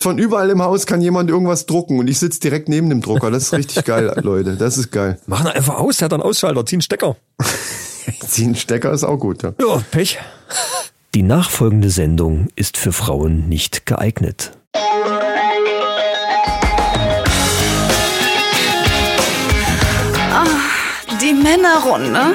Von überall im Haus kann jemand irgendwas drucken und ich sitze direkt neben dem Drucker. Das ist richtig geil, Leute. Das ist geil. Machen einfach aus, der hat einen Ausschalter, ziehen Stecker. Ziehen Stecker ist auch gut, ja. Ja, Pech. Die nachfolgende Sendung ist für Frauen nicht geeignet. Die Männerrunde.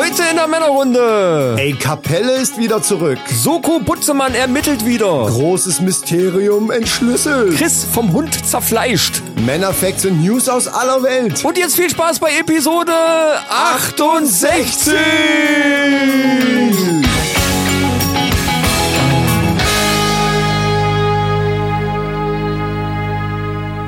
Heute in der Männerrunde. Ey, Kapelle ist wieder zurück. Soko Butzemann ermittelt wieder. Großes Mysterium entschlüsselt. Chris vom Hund zerfleischt. Männerfacts und News aus aller Welt. Und jetzt viel Spaß bei Episode 68.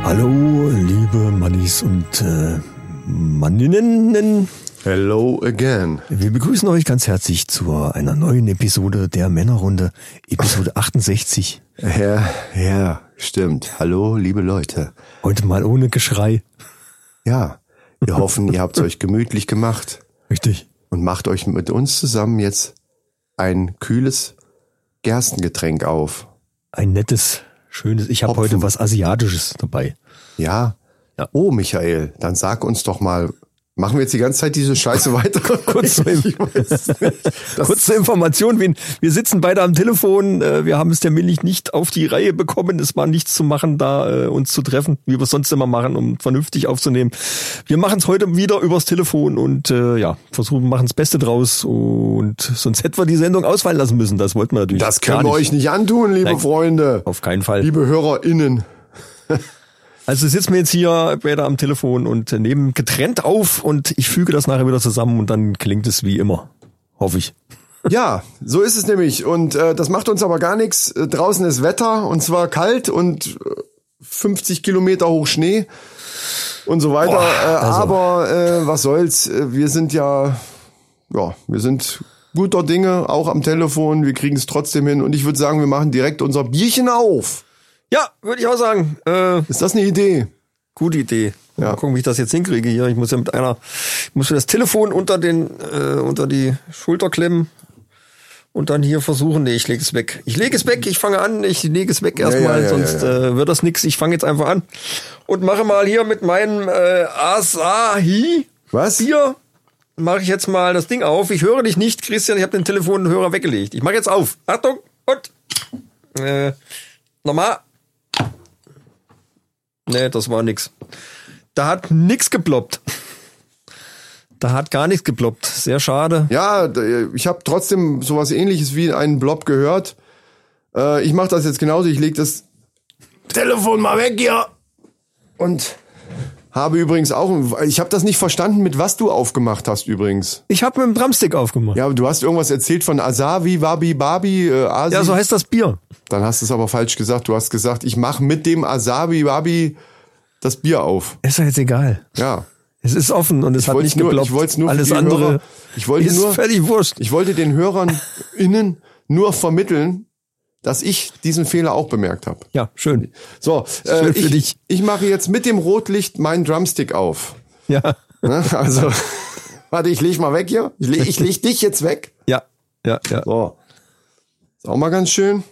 Hallo, liebe Mannis und äh, Manninnen. Hello again. Wir begrüßen euch ganz herzlich zu einer neuen Episode der Männerrunde, Episode 68. Ja, ja, stimmt. Hallo, liebe Leute. Heute mal ohne Geschrei. Ja, wir hoffen, ihr habt es euch gemütlich gemacht Richtig. und macht euch mit uns zusammen jetzt ein kühles Gerstengetränk auf. Ein nettes, schönes. Ich habe heute was Asiatisches dabei. Ja? Ja. Oh, Michael, dann sag uns doch mal, machen wir jetzt die ganze Zeit diese Scheiße weiter? Kurz Kurze Information, wir, wir sitzen beide am Telefon, äh, wir haben es terminlich nicht auf die Reihe bekommen, es war nichts zu machen, da äh, uns zu treffen, wie wir es sonst immer machen, um vernünftig aufzunehmen. Wir machen es heute wieder übers Telefon und äh, ja, versuchen, machen das Beste draus und sonst hätten wir die Sendung ausfallen lassen müssen, das wollten wir natürlich Das können wir nicht. euch nicht antun, liebe Nein. Freunde. Auf keinen Fall. Liebe HörerInnen. Also sitzen wir jetzt hier beide am Telefon und nehmen getrennt auf und ich füge das nachher wieder zusammen und dann klingt es wie immer. Hoffe ich. Ja, so ist es nämlich. Und äh, das macht uns aber gar nichts. Äh, Draußen ist Wetter und zwar kalt und äh, 50 Kilometer hoch Schnee und so weiter. äh, also. Aber äh, was soll's? Äh, Wir sind ja, ja, wir sind guter Dinge, auch am Telefon. Wir kriegen es trotzdem hin. Und ich würde sagen, wir machen direkt unser Bierchen auf. Ja, würde ich auch sagen. Äh, Ist das eine Idee? Gute Idee. Ja. Mal gucken, wie ich das jetzt hinkriege hier. Ich muss ja mit einer, ich muss mir das Telefon unter den, äh, unter die Schulter klemmen und dann hier versuchen. Nee, ich lege es weg. Ich lege es weg, ich fange an, ich lege es weg erstmal, ja, ja, sonst Äh, wird das nix. Ich fange jetzt einfach an und mache mal hier mit meinem äh, Asahi Was? Bier. Mache ich jetzt mal das Ding auf. Ich höre dich nicht, Christian. Ich habe den Telefonhörer weggelegt. Ich mache jetzt auf. Achtung und äh, nochmal. Nee, das war nix. Da hat nix geploppt. Da hat gar nichts geploppt. Sehr schade. Ja, ich habe trotzdem sowas ähnliches wie einen Blob gehört. Äh, ich mache das jetzt genauso. Ich leg das Telefon mal weg hier. Und habe übrigens auch, ich habe das nicht verstanden, mit was du aufgemacht hast übrigens. Ich habe mit dem Drumstick aufgemacht. Ja, Ja, aber du hast irgendwas erzählt von Asavi, Wabi, Babi, äh, Asi. so heißt das Bier. Dann hast du es aber falsch gesagt. Du hast gesagt, ich mache mit dem Asabi, Wabi das Bier auf. Ist doch jetzt egal. Ja. Es ist offen und es hat wollt's nicht nur- geploppt. ich wollt's nur Alles andere Hörer- ich wollte ist nur- völlig wurscht. Ich wollte den Hörern innen nur vermitteln, dass ich diesen Fehler auch bemerkt habe. Ja, schön. So, äh, Schön für ich, dich. ich mache jetzt mit dem Rotlicht meinen Drumstick auf. Ja, Ne? Also, warte, ich leg mal weg hier. Ich leg, ich leg dich jetzt weg. ja, ja, ja. So. Ist auch mal ganz schön.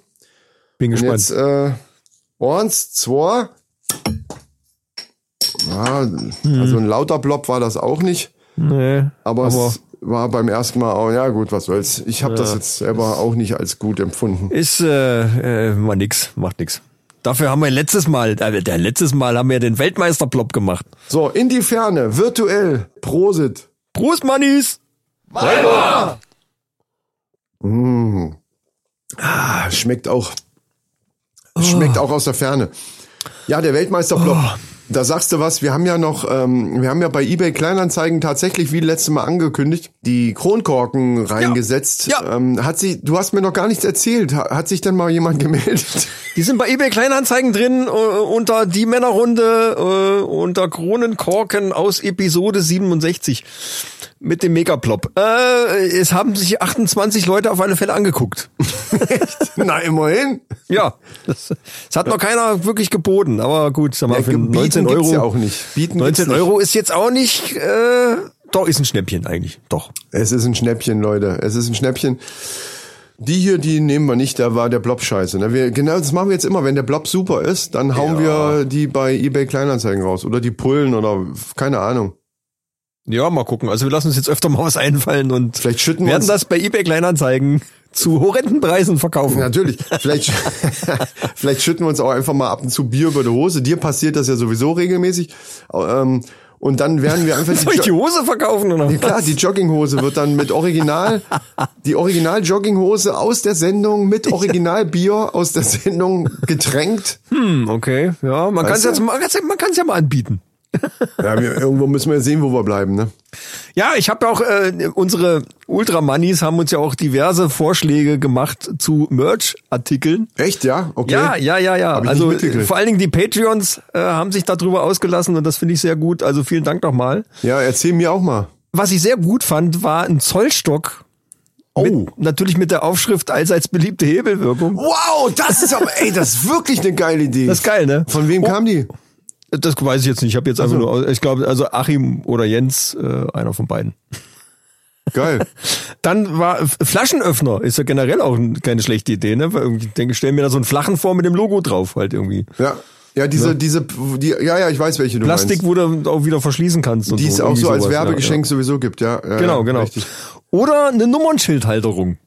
Bin Und gespannt. jetzt, äh, eins, zwei. Ja, Hm. also ein lauter Blob war das auch nicht. nee, Aber, aber es war beim ersten Mal auch, ja gut, was soll's. Ich habe das jetzt selber auch nicht als gut empfunden. ist äh, äh, mal nix, macht nix. Dafür haben wir letztes Mal, äh, der letztes Mal haben wir den Weltmeisterplop gemacht. So, in die Ferne, virtuell, Prosit. Prost, Mannis! Ah, schmeckt auch, schmeckt auch aus der Ferne. Ja, der Weltmeisterplop. Da sagst du was, wir haben ja noch, ähm, wir haben ja bei eBay Kleinanzeigen tatsächlich wie letztes Mal angekündigt, die Kronkorken reingesetzt. Ja. Ähm, hat sie, du hast mir noch gar nichts erzählt. Ha- Hat sich denn mal jemand gemeldet? Die sind bei eBay Kleinanzeigen drin, äh, unter die Männerrunde, äh, unter Kronenkorken aus Episode 67 mit dem Megaplop. Äh, es haben sich 28 Leute auf alle Fälle angeguckt. Na, immerhin. Ja, das, das hat noch keiner wirklich geboten, aber gut, sag mal, Ja, für bieten 19 gibt's Euro. ja auch nicht. Bieten gibt's 19 nicht. Euro ist jetzt auch nicht äh, Doch, ist ein Schnäppchen eigentlich. Doch. Es ist ein Schnäppchen, Leute. Es ist ein Schnäppchen. Die hier, die nehmen wir nicht, da war der Blob scheiße. Ne? Wir, genau, das machen wir jetzt immer. Wenn der Blob super ist, dann hauen wir die bei eBay Kleinanzeigen raus. Oder die Pullen oder keine Ahnung. Ja, mal gucken. Also wir lassen uns jetzt öfter mal was einfallen und Vielleicht schütten wir werden das bei eBay Kleinanzeigen zu horrenden Preisen verkaufen. Natürlich. Vielleicht, vielleicht schütten wir uns auch einfach mal ab und zu Bier über die Hose. Dir passiert das ja sowieso regelmäßig. Ähm, und dann werden wir einfach Soll ich die Hose verkaufen oder Ja, was? klar, die Jogginghose wird dann mit Original, die Original Jogginghose aus der Sendung mit Original Bier aus der Sendung getränkt. Hm, okay. Ja, man kann es mal, man kann's ja mal anbieten. Ja, wir, irgendwo müssen wir sehen, wo wir bleiben, ne? Ja, ich habe ja auch äh, unsere Ultramannis haben uns ja auch diverse Vorschläge gemacht zu Merch-Artikeln. Echt, ja? Okay. Ja, ja, ja, ja. Also vor allen Dingen die Patreons äh, haben sich darüber ausgelassen und das finde ich sehr gut. Also vielen Dank nochmal. Ja, erzähl mir auch mal. Was ich sehr gut fand, war ein Zollstock. Oh. Mit, natürlich mit der Aufschrift allseits beliebte Hebelwirkung. Wow, das ist aber, ey, das ist wirklich eine geile Idee. Das ist geil, ne? Von wem Oh. kam die? Das weiß ich jetzt nicht. Ich habe jetzt einfach nur, ich glaube, also Achim oder Jens, äh, einer von beiden. Geil. Dann war Flaschenöffner, ist ja generell auch ein- keine schlechte Idee, ne? Weil Ich denke, stell mir da so einen flachen vor mit dem Logo drauf, halt irgendwie. Ja. Ja, diese, diese, die, ja, ja, ich weiß, welche du Plastik, meinst. wo du auch wieder verschließen kannst. Die es so, auch so als sowas, ja, Werbegeschenk sowieso gibt, ja. ja Ja. Genau, ja, genau. Richtig. Oder eine Nummernschildhalterung.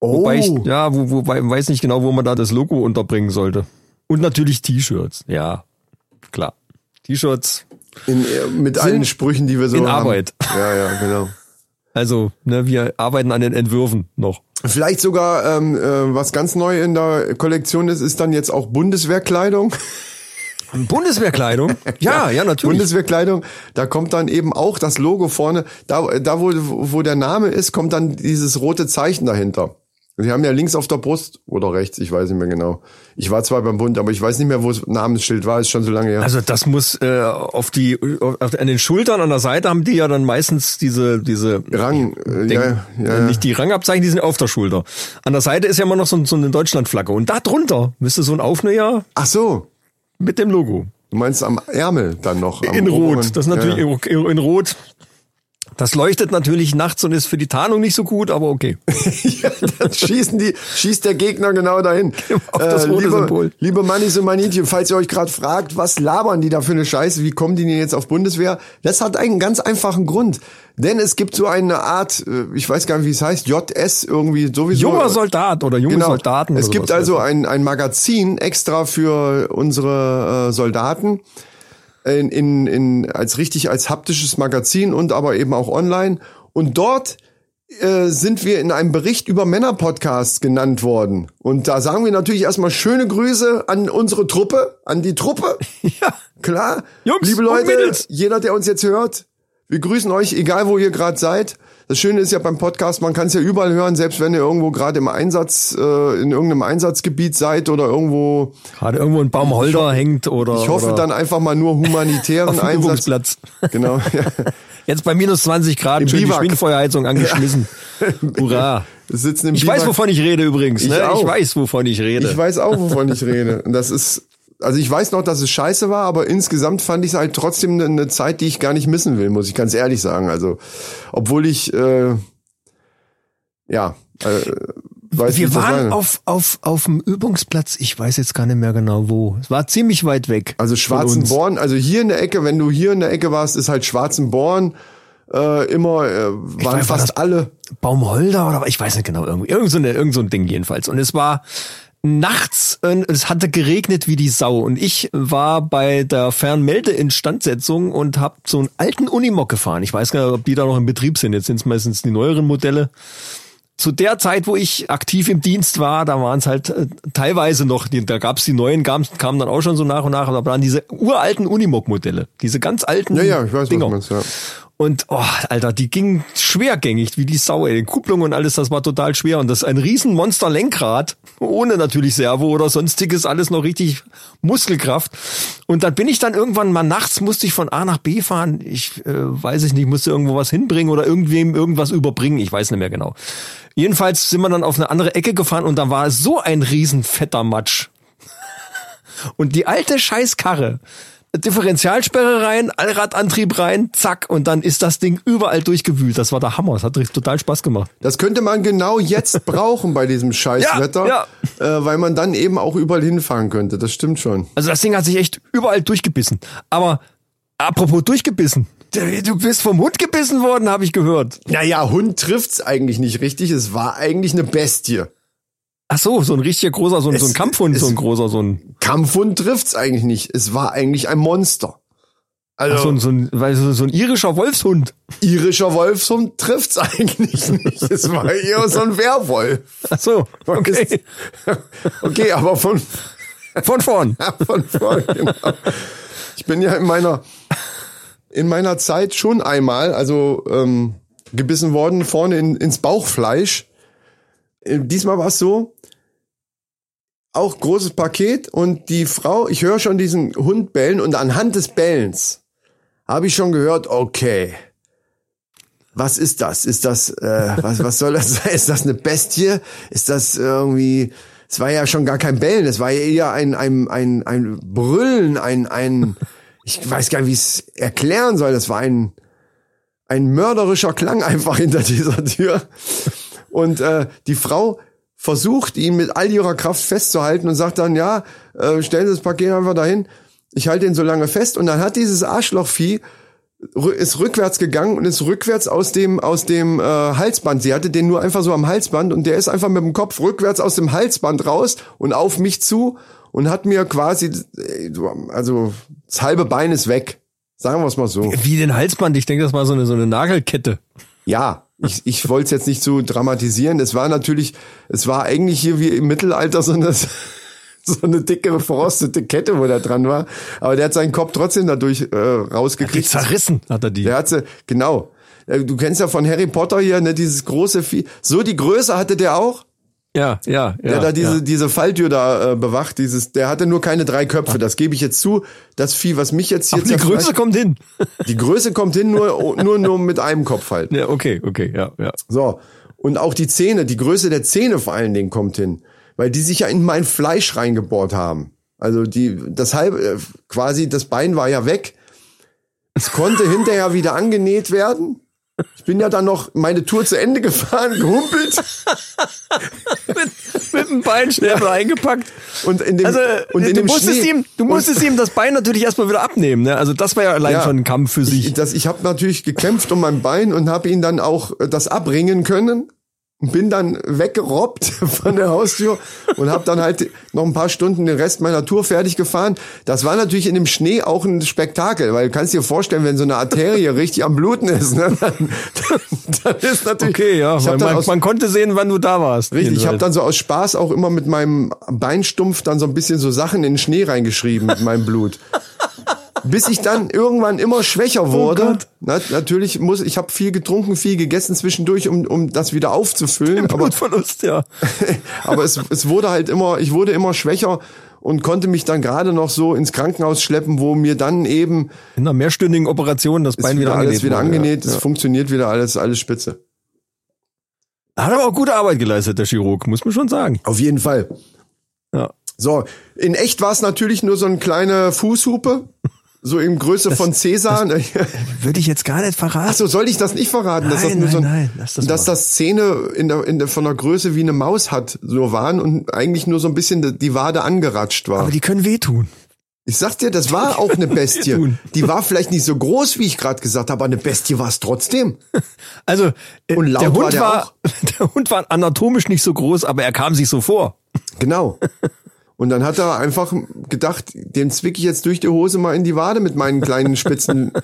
Oh, Wobei ich, ja, wo, wobei ich weiß nicht genau, wo man da das Logo unterbringen sollte. Und natürlich T-Shirts. Ja, klar. T-Shirts. äh, mit allen Sprüchen, die wir so in haben. Arbeit. Ja, ja, genau. Also, ne, wir arbeiten an den Entwürfen noch. Vielleicht sogar, ähm, äh, was ganz neu in der Kollektion ist, ist dann jetzt auch Bundeswehrkleidung. Bundeswehrkleidung? Ja, ja, natürlich. Bundeswehrkleidung, da kommt dann eben auch das Logo vorne. Da, da wo, wo der Name ist, kommt dann dieses rote Zeichen dahinter. Sie haben ja links auf der Brust oder rechts, ich weiß nicht mehr genau. Ich war zwar beim Bund, aber ich weiß nicht mehr, wo das Namensschild war, ist schon so lange her. Also das muss äh, auf die auf, an den Schultern an der Seite haben die ja dann meistens diese diese Rang, äh, Denk, ja, ja, ja. nicht die Rangabzeichen, die sind auf der Schulter. An der Seite ist ja immer noch so, so eine Deutschlandflagge und da drunter müsste so ein Aufnäher Ach so, mit dem Logo du meinst am Ärmel dann noch. In Rot. Das ist natürlich Ja, in Rot. Das leuchtet natürlich nachts und ist für die Tarnung nicht so gut, aber okay. ja, dann schießen die, schießt der Gegner genau dahin. Auf das rote liebe, Symbol. liebe Mannis und Manitchen, falls ihr euch gerade fragt, was labern die da für eine Scheiße, wie kommen die denn jetzt auf Bundeswehr? Das hat einen ganz einfachen Grund. Denn es gibt so eine Art, äh, ich weiß gar nicht, wie es heißt, JS irgendwie sowieso. Junger Soldat oder junge Genau. Soldaten. Es gibt also ein, ein Magazin extra für unsere äh, Soldaten in, in, in, als richtig als haptisches Magazin und aber eben auch online. Und dort äh, sind wir in einem Bericht über Männerpodcasts genannt worden. Und da sagen wir natürlich erstmal schöne Grüße an unsere Truppe, an die Truppe. Ja. Klar. Jungs Liebe Leute, jeder, der uns jetzt hört, wir grüßen euch, egal wo ihr gerade seid. Das Schöne ist ja beim Podcast, man kann es ja überall hören, selbst wenn ihr irgendwo gerade im Einsatz, äh, in irgendeinem Einsatzgebiet seid oder irgendwo. Gerade irgendwo ein Baumholder hängt oder Ich hoffe oder dann einfach mal nur humanitären auf Einsatz. Übungsplatz. Genau. Ja. Jetzt bei minus 20 Grad Im schön die Biwak. Schwingfeuerheizung angeschmissen. Hurra. Wir sitzen im Ich weiß, Biwak. wovon ich rede übrigens. Ich ne? auch. ich weiß, wovon ich rede. Ich weiß auch, wovon ich rede. Und das ist, also ich weiß noch, dass es scheiße war, aber insgesamt fand ich es halt trotzdem eine, eine Zeit, die ich gar nicht missen will, muss ich ganz ehrlich sagen. Also, obwohl ich, äh, ja, äh, weiß Wir waren auf, auf, auf dem Übungsplatz, ich weiß jetzt gar nicht mehr genau wo. Es war ziemlich weit weg. Also. Schwarzenborn, also hier in der Ecke, wenn du hier in der Ecke warst, ist halt Schwarzenborn äh, immer, äh, waren war fast das- alle. Baumholder oder ich weiß nicht genau, irgendwie, irgend so, eine, irgend so ein Ding jedenfalls. Und es war nachts, äh, es hatte geregnet wie die Sau und ich war bei der Fernmeldeinstandsetzung und habe so einen alten Unimog gefahren. Ich weiß gar nicht, ob die da noch im Betrieb sind. Jetzt sind es meistens die neueren Modelle. Zu der Zeit, wo ich aktiv im Dienst war, da waren es halt äh, teilweise noch, die, da gab's die neuen, kamen dann auch schon so nach und nach, aber da waren diese uralten Unimog-Modelle, diese ganz alten Ja, ja, ich weiß, Dinger. was meinst, ja. Und oh, Alter, die gingen schwergängig wie die Sau, ey. Kupplung und alles, das war total schwer. Und das ist ein riesen Monster-Lenkrad, ohne natürlich Servo oder sonstiges, alles noch richtig Muskelkraft. Und dann bin ich dann irgendwann mal nachts, musste ich von A nach B fahren. Ich äh, weiß ich nicht, musste irgendwo was hinbringen oder irgendwem irgendwas überbringen. Ich weiß nicht mehr genau. Jedenfalls sind wir dann auf eine andere Ecke gefahren und da war so ein riesen fetter Matsch. Und die alte Scheißkarre, Differentialsperre rein, Allradantrieb rein, zack, und dann ist das Ding überall durchgewühlt. Das war der Hammer. Das hat total Spaß gemacht. Das könnte man genau jetzt brauchen bei diesem Scheißwetter, Ja, Äh, weil man dann eben auch überall hinfahren könnte. Das stimmt schon. Also das Ding hat sich echt überall durchgebissen. Aber apropos durchgebissen. Du bist vom Hund gebissen worden, habe ich gehört. Naja, Hund trifft's eigentlich nicht richtig. Es war eigentlich eine Bestie. Ach so, so ein richtiger großer, so ein, so ein Es- Kampfhund, es- so ein großer, so ein, Kampfhund trifft's eigentlich nicht. Es war eigentlich ein Monster. Also so ein, so ein, weil so, so ein irischer Wolfshund. irischer Wolfshund trifft's eigentlich nicht. Es war eher so ein Werwolf. Ach so, okay. Okay, aber von, Von vorn. von vorn, genau. Ich bin ja in meiner, in meiner Zeit schon einmal, also ähm, gebissen worden, vorne in, ins Bauchfleisch. Äh, Diesmal war es so, auch großes Paket und die Frau, ich höre schon diesen Hund bellen und anhand des Bellens habe ich schon gehört, okay, was ist das? Ist das, äh, was, was soll das sein? Ist das eine Bestie? Ist das irgendwie, es war ja schon gar kein Bellen, es war ja eher ein, ein, ein, ein Brüllen, ein, ein, ich weiß gar nicht, wie ich es erklären soll, das war ein, ein mörderischer Klang einfach hinter dieser Tür. Und äh, die Frau versucht, ihn mit all ihrer Kraft festzuhalten und sagt dann, ja, äh, stellen Sie das Paket einfach dahin. Ich halte ihn so lange fest. Und dann hat dieses Arschlochvieh ist rückwärts gegangen und ist rückwärts aus dem aus dem äh, Halsband. Sie hatte den nur einfach so am Halsband und der ist einfach mit dem Kopf rückwärts aus dem Halsband raus und auf mich zu und hat mir quasi äh, also das halbe Bein ist weg. Sagen wir es mal so. Wie den Halsband, ich denke, das war so eine, so eine Nagelkette. Ja, ich, ich wollte es jetzt nicht so dramatisieren. Es war natürlich, es war eigentlich hier wie im Mittelalter so eine, so eine dicke, verrostete Kette, wo der dran war. Aber der hat seinen Kopf trotzdem dadurch äh, Die rausgekriegt. zerrissen hat er die. Der hat sie, genau. Äh, Du kennst ja von Harry Potter hier, ne, dieses große Vieh. So die Größe hatte der auch. Ja, ja, ja. Der da diese, ja. diese Falltür da äh, bewacht, dieses, der hatte nur keine drei Köpfe, das gebe ich jetzt zu. Das Vieh, was mich jetzt hier Aber die Größe kommt hin. die Größe kommt hin, nur, nur, nur mit einem Kopf halt. Ja, okay, okay, ja, ja. So. Und auch die Zähne, die Größe der Zähne vor allen Dingen kommt hin. Weil die sich ja in mein Fleisch reingebohrt haben. Also die, das halbe, äh, quasi das Bein war ja weg. Es konnte hinterher wieder angenäht werden. Ich bin ja dann noch meine Tour zu Ende gefahren, gehumpelt. Mit dem Bein schnell wieder eingepackt. Und in dem, Also, und in du dem musstest Schnee. ihm, du musstest ihm das Bein natürlich erstmal wieder abnehmen, ne? Also das war ja allein Ja. schon ein Kampf für sich. Ich, das, ich habe natürlich gekämpft um mein Bein und habe ihn dann auch äh, das abringen können. Bin dann weggerobbt von der Haustür und habe dann halt noch ein paar Stunden den Rest meiner Tour fertig gefahren. Das war natürlich in dem Schnee auch ein Spektakel, weil du kannst dir vorstellen, wenn so eine Arterie richtig am Bluten ist, ne, dann, dann, dann ist natürlich. okay, ja, ich man, aus, man konnte sehen, wann du da warst. Richtig, ich habe dann so aus Spaß auch immer mit meinem Beinstumpf dann so ein bisschen so Sachen in den Schnee reingeschrieben mit meinem Blut. Bis ich dann irgendwann immer schwächer wurde. Gott. Na, natürlich muss ich habe viel getrunken, viel gegessen zwischendurch, um, um das wieder aufzufüllen. Aber, Blutverlust, ja. aber es, es wurde halt immer, ich wurde immer schwächer und konnte mich dann gerade noch so ins Krankenhaus schleppen, wo mir dann eben In einer mehrstündigen Operation das Bein wieder, wieder alles angenäht wieder wurde, angenäht, Ja. es funktioniert wieder alles, alles spitze. Hat aber auch gute Arbeit geleistet, der Chirurg, muss man schon sagen. Auf jeden Fall. Ja. So, in echt war es natürlich nur so eine kleine Fußhupe, so in Größe von Cäsar. Würde ich jetzt gar nicht verraten. Achso, soll ich das nicht verraten? dass das Nein, so ein, nein, nein, lass das dass das Zähne in der, in der, von der Größe wie eine Maus hat, so waren und eigentlich nur so ein bisschen die Wade angeratscht war. aber die können wehtun. ich sag dir, das war auch eine Bestie. Die war vielleicht nicht so groß, wie ich gerade gesagt habe, aber eine Bestie war es trotzdem. Also äh, Und laut der Hund war der war, der Hund war anatomisch nicht so groß, aber er kam sich so vor. Genau. Und dann hat er einfach gedacht, den zwick ich jetzt durch die Hose mal in die Wade mit meinen kleinen spitzen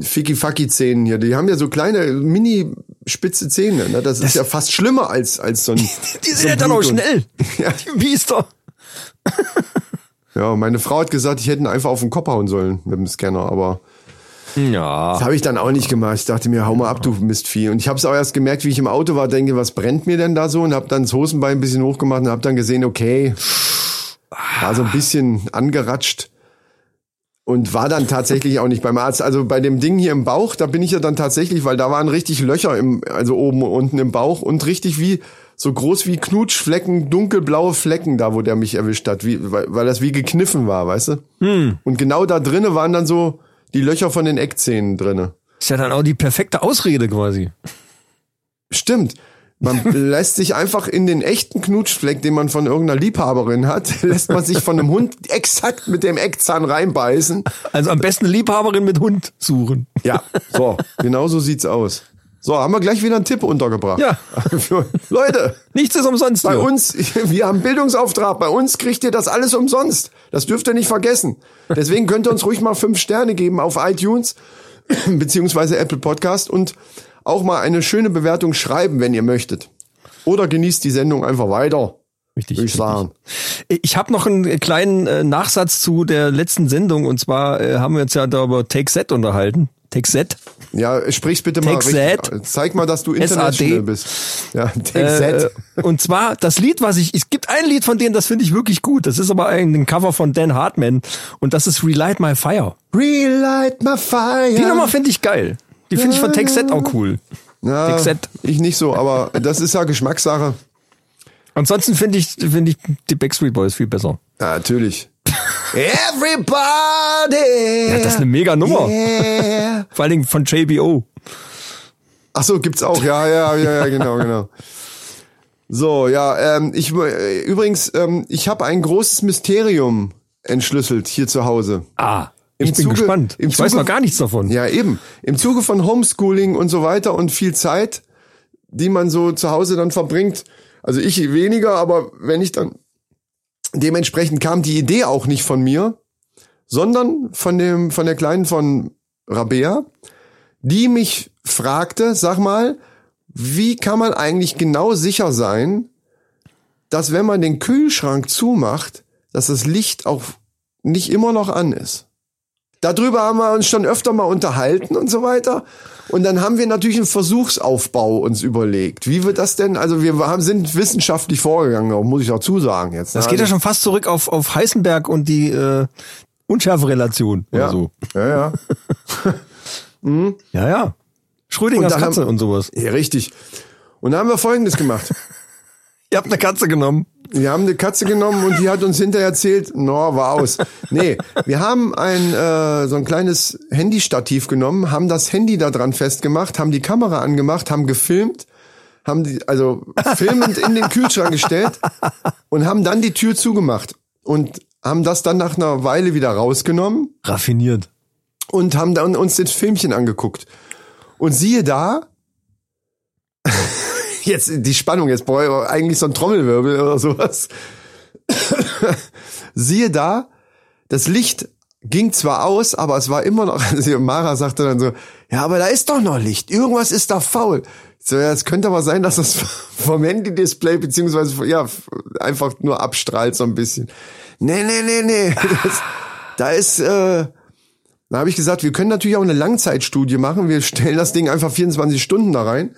Ficky-Facky-Zähnen hier. Die haben ja so kleine, mini-spitze Zähne. Ne? Das, ist ja fast schlimmer als, als so ein. Die so sind ja ein dann auch schnell. Ja. Die Biester. Ja, meine Frau hat gesagt, ich hätte ihn einfach auf den Kopf hauen sollen mit dem Scanner, aber Ja. das habe ich dann auch nicht gemacht. Ich dachte mir, hau mal ab, du Mistvieh. Und ich habe es auch erst gemerkt, wie ich im Auto war, denke, was brennt mir denn da so? Und habe dann das Hosenbein ein bisschen hochgemacht und habe dann gesehen, okay, war so ein bisschen angeratscht. und war dann tatsächlich auch nicht beim Arzt. Also bei dem Ding hier im Bauch, da bin ich ja dann tatsächlich, weil da waren richtig Löcher im, also oben und unten im Bauch und richtig wie so groß wie Knutschflecken, dunkelblaue Flecken da, wo der mich erwischt hat, wie, weil, weil das wie gekniffen war, weißt du? Und genau da drinnen waren dann so die Löcher von den Eckzähnen drinne. Ist ja dann auch die perfekte Ausrede quasi. Stimmt. Man lässt sich einfach in den echten Knutschfleck, den man von irgendeiner Liebhaberin hat, lässt man sich von einem Hund exakt mit dem Eckzahn reinbeißen. Also am besten Liebhaberin mit Hund suchen. Ja, so, genau so sieht's aus. So, haben wir gleich wieder einen Tipp untergebracht. Ja. Leute, Nichts ist umsonst. bei hier. uns, wir haben Bildungsauftrag, bei uns kriegt ihr das alles umsonst. Das dürft ihr nicht vergessen. Deswegen könnt ihr uns ruhig mal fünf Sterne geben auf iTunes, beziehungsweise Apple Podcast und auch mal eine schöne Bewertung schreiben, wenn ihr möchtet. Oder genießt die Sendung einfach weiter. Richtig, ich sagen. Ich habe noch einen kleinen äh, Nachsatz zu der letzten Sendung und zwar äh, haben wir uns ja da über Take Set unterhalten. Set. Ja, sprich's bitte mal that. Zeig mal, dass du SAD. international bist. Ja, take Äh, und zwar das Lied, was ich, es gibt ein Lied von denen, das finde ich wirklich gut. Das ist aber ein, ein Cover von Dan Hartman und das ist Relight My Fire. Relight my fire. Die Nummer finde ich geil. Die finde ich von Set auch cool. ja, That. Ich nicht so, aber das ist ja Geschmackssache. Ansonsten finde ich, finde ich die Backstreet Boys viel besser. Ja, natürlich. Everybody. Ja, das ist eine mega Nummer. Yeah. Vor allen Dingen von JBO. Ach so, gibt's auch. Ja, ja, ja, ja, genau, genau. So, ja, ähm, ich äh, übrigens, ähm, ich habe ein großes Mysterium entschlüsselt hier zu Hause. Ah, Im ich bin Zuge- gespannt. Ich weiß Zuge- noch gar nichts davon. Ja, eben. Im Zuge von Homeschooling und so weiter und viel Zeit, die man so zu Hause dann verbringt. Also ich weniger, aber wenn ich dann dementsprechend kam die Idee auch nicht von mir, sondern von dem von der kleinen von Rabea, die mich fragte, sag mal, wie kann man eigentlich genau sicher sein, dass wenn man den Kühlschrank zumacht, dass das Licht auch nicht immer noch an ist? Darüber haben wir uns schon öfter mal unterhalten und so weiter. Und dann haben wir natürlich einen Versuchsaufbau uns überlegt. Wie wird das denn? Also wir haben, sind wissenschaftlich vorgegangen, muss ich dazu sagen jetzt. Das ne? geht ja Also- schon fast zurück auf, auf Heisenberg und die äh, Unschärferelation ja. oder so. Ja, ja. Ja, ja. Schrödingers Und Katze haben- und sowas. Ja, richtig. Und da haben wir Folgendes gemacht. Ihr habt eine Katze genommen. Wir haben eine Katze genommen und die hat uns hinterher erzählt, no, war aus. Nee, wir haben ein äh, so ein kleines Handystativ genommen, haben das Handy da dran festgemacht, haben die Kamera angemacht, haben gefilmt, haben die also filmend in den Kühlschrank gestellt und haben dann die Tür zugemacht und haben das dann nach einer Weile wieder rausgenommen Raffiniert. und haben dann uns das Filmchen angeguckt. Und siehe da, jetzt die Spannung, jetzt brauche ich eigentlich so ein Trommelwirbel oder sowas. siehe da, das Licht ging zwar aus, aber es war immer noch, also Mara sagte dann so, ja, aber da ist doch noch Licht, irgendwas ist da faul. So, ja, es könnte aber sein, dass das vom Handy-Display beziehungsweise ja einfach nur abstrahlt so ein bisschen. Nee, nee, nee, nee. Das, da ist, äh, da habe ich gesagt, wir können natürlich auch eine Langzeitstudie machen. Wir stellen das Ding einfach 24 Stunden da rein.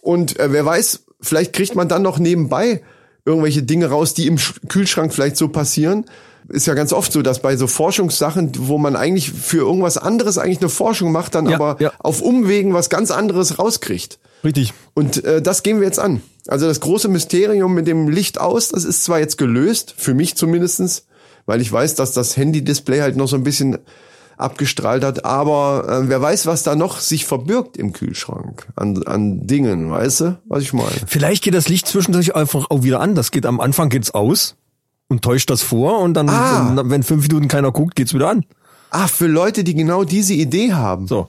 Und äh, wer weiß, vielleicht kriegt man dann noch nebenbei irgendwelche Dinge raus, die im Sch- Kühlschrank vielleicht so passieren. Ist ja ganz oft so, dass bei so Forschungssachen, wo man eigentlich für irgendwas anderes eigentlich eine Forschung macht, dann Ja, aber ja. auf Umwegen was ganz anderes rauskriegt. Richtig. Und äh, das gehen wir jetzt an. Also das große Mysterium mit dem Licht aus, das ist zwar jetzt gelöst, für mich zumindestens, weil ich weiß, dass das Handy-Display halt noch so ein bisschen abgestrahlt hat, aber äh, wer weiß, was da noch sich verbirgt im Kühlschrank an, an Dingen, weißt du, was ich meine? Vielleicht geht das Licht zwischendurch einfach auch wieder an. Das geht am Anfang geht's aus und täuscht das vor und dann, Ah. wenn, wenn fünf Minuten keiner guckt, geht's wieder an. Ah, für Leute, die genau diese Idee haben. So.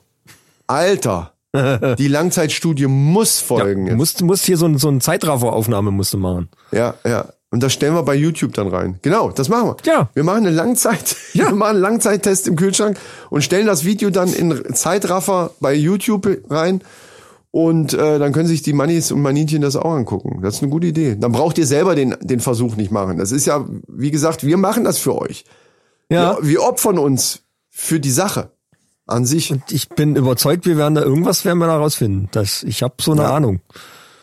Alter, die Langzeitstudie muss Ja, folgen. du jetzt. musst, musst hier so, ein, so ein Zeitrafferaufnahme musst du machen. Ja, ja. Und das stellen wir bei YouTube dann rein. Genau, das machen wir. Ja. Wir machen eine Langzeit, Ja. wir machen einen Langzeittest im Kühlschrank und stellen das Video dann in Zeitraffer bei YouTube rein. Und äh, dann können sich die Mannis und Maninchen das auch angucken. Das ist eine gute Idee. Dann braucht ihr selber den, den Versuch nicht machen. Das ist ja, wie gesagt, wir machen das für euch. Ja. Wir, wir opfern uns für die Sache an sich. Ich bin überzeugt, wir werden da irgendwas werden wir da rausfinden. Das, ich habe so eine Ja. Ahnung.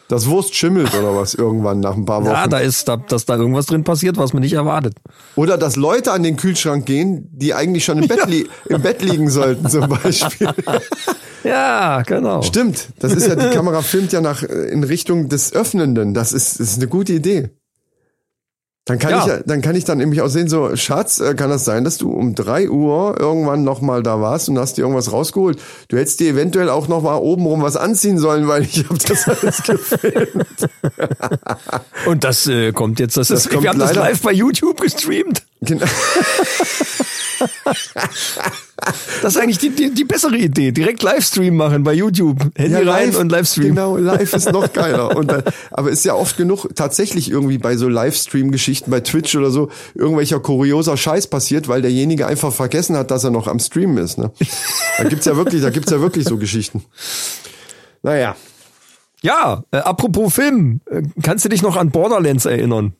Das Wurst schimmelt oder was irgendwann nach ein paar Wochen. Ja, da ist, da, dass da irgendwas drin passiert, was man nicht erwartet. Oder dass Leute an den Kühlschrank gehen, die eigentlich schon im Bett, li im Bett liegen sollten, zum Beispiel. Ja, genau. Stimmt. Das ist ja, die Kamera filmt ja nach, in Richtung des Öffnenden. Das ist, das ist eine gute Idee. Dann kann Ja. ich, dann kann ich dann nämlich auch sehen, so, Schatz, äh, kann das sein, dass du um drei Uhr irgendwann nochmal da warst und hast dir irgendwas rausgeholt? Du hättest dir eventuell auch noch mal obenrum was anziehen sollen, weil ich habe das alles gefilmt. Und das äh, kommt jetzt, das, ist, kommt wir haben das leider- live bei YouTube gestreamt. Genau. Das ist eigentlich die, die, die bessere Idee. Direkt Livestream machen bei YouTube. Handy Ja, rein live, und Livestream. Genau, live ist noch geiler. Und dann, aber ist ja oft genug tatsächlich irgendwie bei so Livestream-Geschichten bei Twitch oder so irgendwelcher kurioser Scheiß passiert, weil derjenige einfach vergessen hat, dass er noch am Streamen ist. Ne? Da gibt's ja wirklich, da gibt's ja wirklich so Geschichten. Naja. Ja, äh, apropos Film, äh, kannst du dich noch an Borderlands erinnern?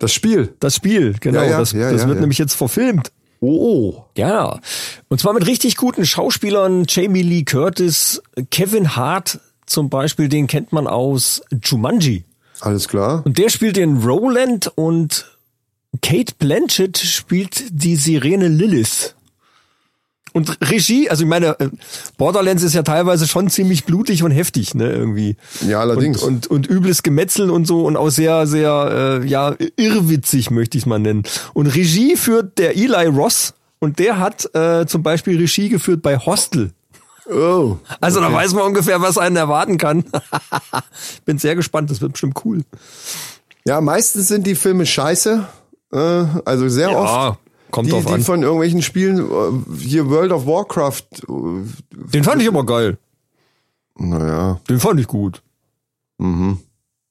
Das Spiel. Das Spiel, genau. Ja, ja, das ja, das wird nämlich jetzt verfilmt. Oh, oh. Ja. Und zwar mit richtig guten Schauspielern. Jamie Lee Curtis, Kevin Hart zum Beispiel, den kennt man aus Jumanji. Alles klar. Und der spielt den Roland und Kate Blanchett spielt die Sirene Lilith. Und Regie, also ich meine, äh, Borderlands ist ja teilweise schon ziemlich blutig und heftig, ne, irgendwie. Ja, allerdings. Und, und, und übles Gemetzel und so und auch sehr, sehr, äh, ja, irrwitzig möchte ich mal nennen. Und Regie führt der Eli Ross und der hat äh, zum Beispiel Regie geführt bei Hostel. Oh. Also da weiß man ungefähr, was einen erwarten kann. Bin sehr gespannt, das wird bestimmt cool. Ja, meistens sind die Filme scheiße. Äh, also sehr oft. Kommt Die, drauf die an. von irgendwelchen Spielen, äh, hier World of Warcraft, äh, Den fand ich aber geil. naja, Den fand ich gut. mhm.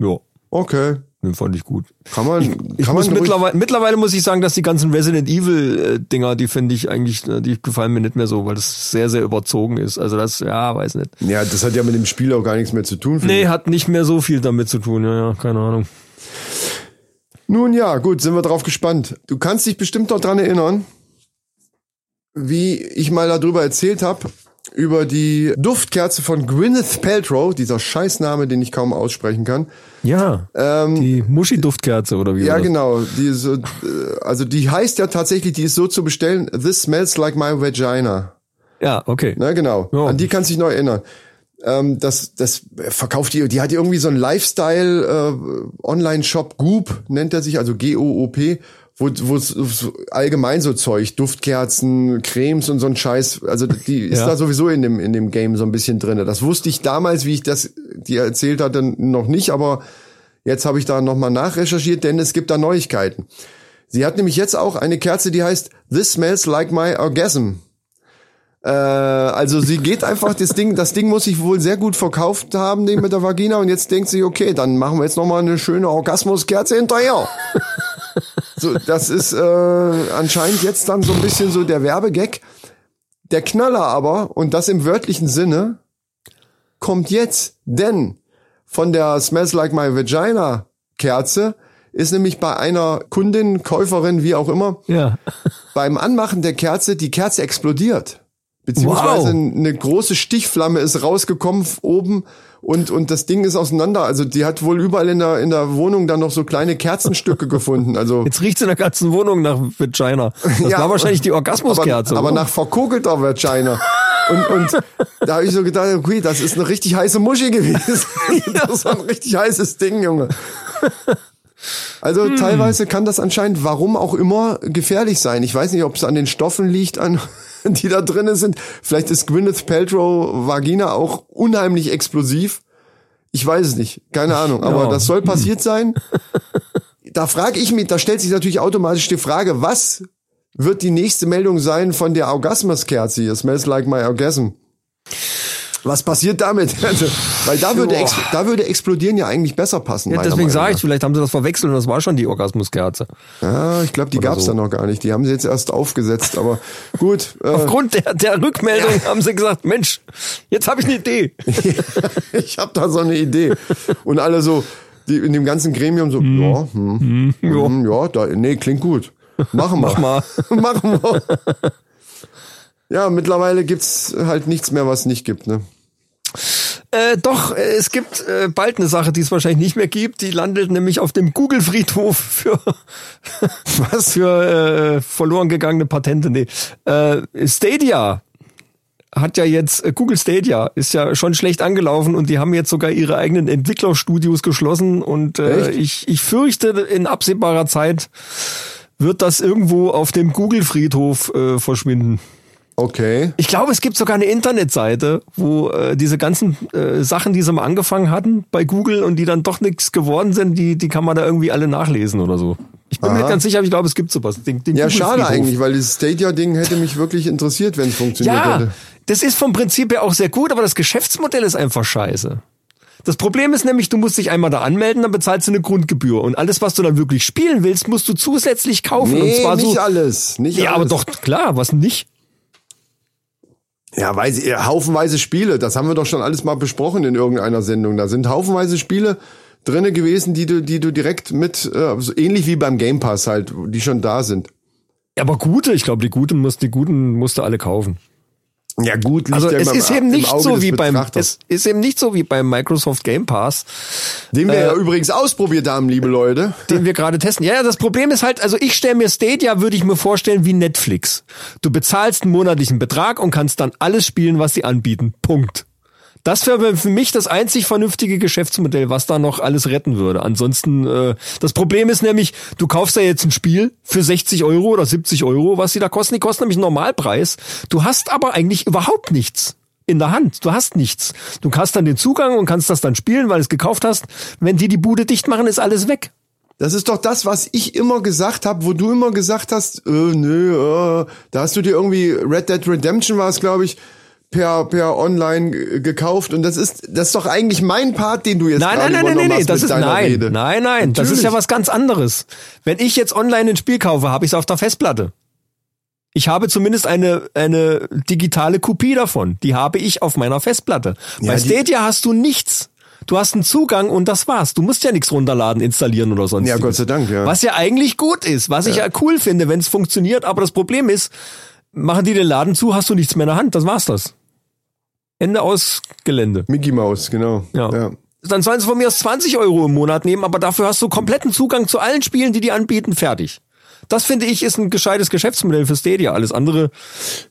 Ja, okay. den fand ich gut. Kann man, Ich kann muss man mittlerweile, mittlerweile muss ich sagen, dass die ganzen Resident Evil äh, Dinger, die finde ich eigentlich, die gefallen mir nicht mehr so, weil das sehr, sehr überzogen ist. Also das, ja, weiß nicht. Ja, das hat ja mit dem Spiel auch gar nichts mehr zu tun. Nee, ich. hat nicht mehr so viel damit zu tun. Ja, ja, keine Ahnung. Nun ja, gut, sind wir drauf gespannt. Du kannst dich bestimmt noch dran erinnern, wie ich mal darüber erzählt habe, über die Duftkerze von Gwyneth Paltrow, dieser Scheißname, den ich kaum aussprechen kann. Ja, die Muschi-Duftkerze oder wie? Ähm, Ja, das? genau. Die so, äh, also die heißt ja tatsächlich, die ist so zu bestellen, This smells like my vagina. Ja, okay. Na genau. Ja. An die kannst du dich noch erinnern. Ähm, das, das verkauft die, die hat irgendwie so einen Lifestyle äh, Online-Shop, Goop nennt er sich, also G-O-O-P, wo, wo so allgemein so Zeug, Duftkerzen, Cremes und so ein Scheiß, also die ist Ja. da sowieso in dem, in dem Game so ein bisschen drinne. Das wusste ich damals, wie ich das dir erzählt hatte, noch nicht, aber jetzt habe ich da nochmal nachrecherchiert, denn es gibt da Neuigkeiten. Sie hat nämlich jetzt auch eine Kerze, die heißt This smells like my orgasm. Äh, also sie geht einfach, das Ding, das Ding muss sich wohl sehr gut verkauft haben, den mit der Vagina, und jetzt denkt sie, okay, dann machen wir jetzt nochmal eine schöne Orgasmuskerze hinterher. so, das ist äh, anscheinend jetzt dann so ein bisschen so der Werbegag. Der Knaller aber, und das im wörtlichen Sinne, kommt jetzt, denn von der Smells Like My Vagina Kerze ist nämlich bei einer Kundin, Käuferin, wie auch immer, Ja. beim Anmachen der Kerze die Kerze explodiert. Beziehungsweise Wow. eine große Stichflamme ist rausgekommen oben und, und das Ding ist auseinander. Also die hat wohl überall in der, in der Wohnung dann noch so kleine Kerzenstücke gefunden. Also Jetzt riecht's in der ganzen Wohnung nach Vagina. Das Ja, war wahrscheinlich die Orgasmuskerze. aber, aber nach verkokelter Vagina. Und, und da habe ich so gedacht, okay, das ist eine richtig heiße Muschi gewesen. Das war ein richtig heißes Ding, Junge. Also Hm. teilweise kann das anscheinend, warum auch immer, gefährlich sein. Ich weiß nicht, ob es an den Stoffen liegt, an, die da drinnen sind. Vielleicht ist Gwyneth Paltrow Vagina auch unheimlich explosiv. Ich weiß es nicht, keine Ahnung. Aber Ja. das soll passiert sein. Da frage ich mich, da stellt sich natürlich automatisch die Frage, was wird die nächste Meldung sein von der Orgasmuskerze hier? Smells like my orgasm. Was passiert damit? Also, weil da würde, da würde explodieren ja eigentlich besser passen. ja, deswegen sage ich, vielleicht haben sie das verwechselt und das war schon die Orgasmuskerze. Ja, ich glaube, die gab's so. da noch gar nicht. Die haben sie jetzt erst aufgesetzt. Aber gut. Äh, Aufgrund der, der Rückmeldung haben sie gesagt, Mensch, jetzt habe ich eine Idee. ich habe da so eine Idee. Und alle so, die in dem ganzen Gremium so, ja, hm, hm, ja, da, nee, klingt gut. Machen wir. Mach mal. Machen wir. Ja, mittlerweile gibt's halt nichts mehr, was nicht gibt, ne? Äh, doch, äh, es gibt äh, bald eine Sache, die es wahrscheinlich nicht mehr gibt. Die landet nämlich auf dem Google-Friedhof für was für äh, verloren gegangene Patente. Nee. Äh, Stadia hat ja jetzt äh, Google Stadia ist ja schon schlecht angelaufen und die haben jetzt sogar ihre eigenen Entwicklerstudios geschlossen und äh, ich ich fürchte in absehbarer Zeit wird das irgendwo auf dem Google Friedhof äh, verschwinden. Okay. Ich glaube, es gibt sogar eine Internetseite, wo äh, diese ganzen äh, Sachen, die sie mal angefangen hatten bei Google und die dann doch nichts geworden sind, die, die kann man da irgendwie alle nachlesen oder so. Ich bin mir Aha. nicht ganz sicher, aber ich glaube, es gibt sowas. Den, den Ja, schade eigentlich, weil dieses Stadia-Ding hätte mich wirklich interessiert, wenn es funktioniert Ja, hätte. das ist vom Prinzip her auch sehr gut, aber das Geschäftsmodell ist einfach scheiße. Das Problem ist nämlich, du musst dich einmal da anmelden, dann bezahlst du eine Grundgebühr. Und alles, was du dann wirklich spielen willst, musst du zusätzlich kaufen. und Nee, zwar nicht so. alles. Nicht Ja, aber alles. doch, klar, was nicht? Ja, weiß ich, haufenweise Spiele, das haben wir doch schon alles mal besprochen in irgendeiner Sendung. Da sind haufenweise Spiele drinne gewesen, die du, die du direkt mit, äh, so ähnlich wie beim Game Pass halt, die schon da sind. Aber gute, ich glaube, die guten musst, die guten musst du alle kaufen. Ja gut, liegt Also ja es ist eben nicht so wie beim, es ist eben nicht so wie beim Microsoft Game Pass, den wir äh, ja übrigens ausprobiert haben, liebe Leute. den wir gerade testen. Ja, ja, das Problem ist halt, also ich stelle mir Stadia, würde ich mir vorstellen, wie Netflix. Du bezahlst einen monatlichen Betrag und kannst dann alles spielen, was sie anbieten. Punkt. Das wäre für mich das einzig vernünftige Geschäftsmodell, was da noch alles retten würde. Ansonsten, äh, das Problem ist nämlich, du kaufst ja jetzt ein Spiel für 60 Euro oder 70 Euro, was sie da kosten. Die kosten nämlich einen Normalpreis. Du hast aber eigentlich überhaupt nichts in der Hand. Du hast nichts. Du hast dann den Zugang und kannst das dann spielen, weil du es gekauft hast. Wenn die die Bude dicht machen, ist alles weg. Das ist doch das, was ich immer gesagt habe, wo du immer gesagt hast, äh, nö, äh, da hast du dir irgendwie Red Dead Redemption war es, glaube ich, per per online gekauft und das ist das ist doch eigentlich mein Part, den du jetzt Nein, nein, nein, nein, nein, das ist nein, Rede. nein, nein, das ist Natürlich. ja was ganz anderes. Wenn ich jetzt online ein Spiel kaufe, habe ich es auf der Festplatte. Ich habe zumindest eine eine digitale Kopie davon. Die habe ich auf meiner Festplatte. Ja, Bei Stadia hast du nichts. Du hast einen Zugang und das war's. Du musst ja nichts runterladen, installieren oder sonst. Ja, Gott sei Dank, ja. Was ja eigentlich gut ist, was ich ja cool finde, wenn es funktioniert. Aber das Problem ist, machen die den Laden zu, hast du nichts mehr in der Hand. Das war's das. Ende aus Gelände. Mickey Mouse, genau. Ja. ja. Dann sollen sie von mir aus 20 Euro im Monat nehmen, aber dafür hast du kompletten Zugang zu allen Spielen, die die anbieten, fertig. Das finde ich ist ein gescheites Geschäftsmodell für Stadia. Alles andere,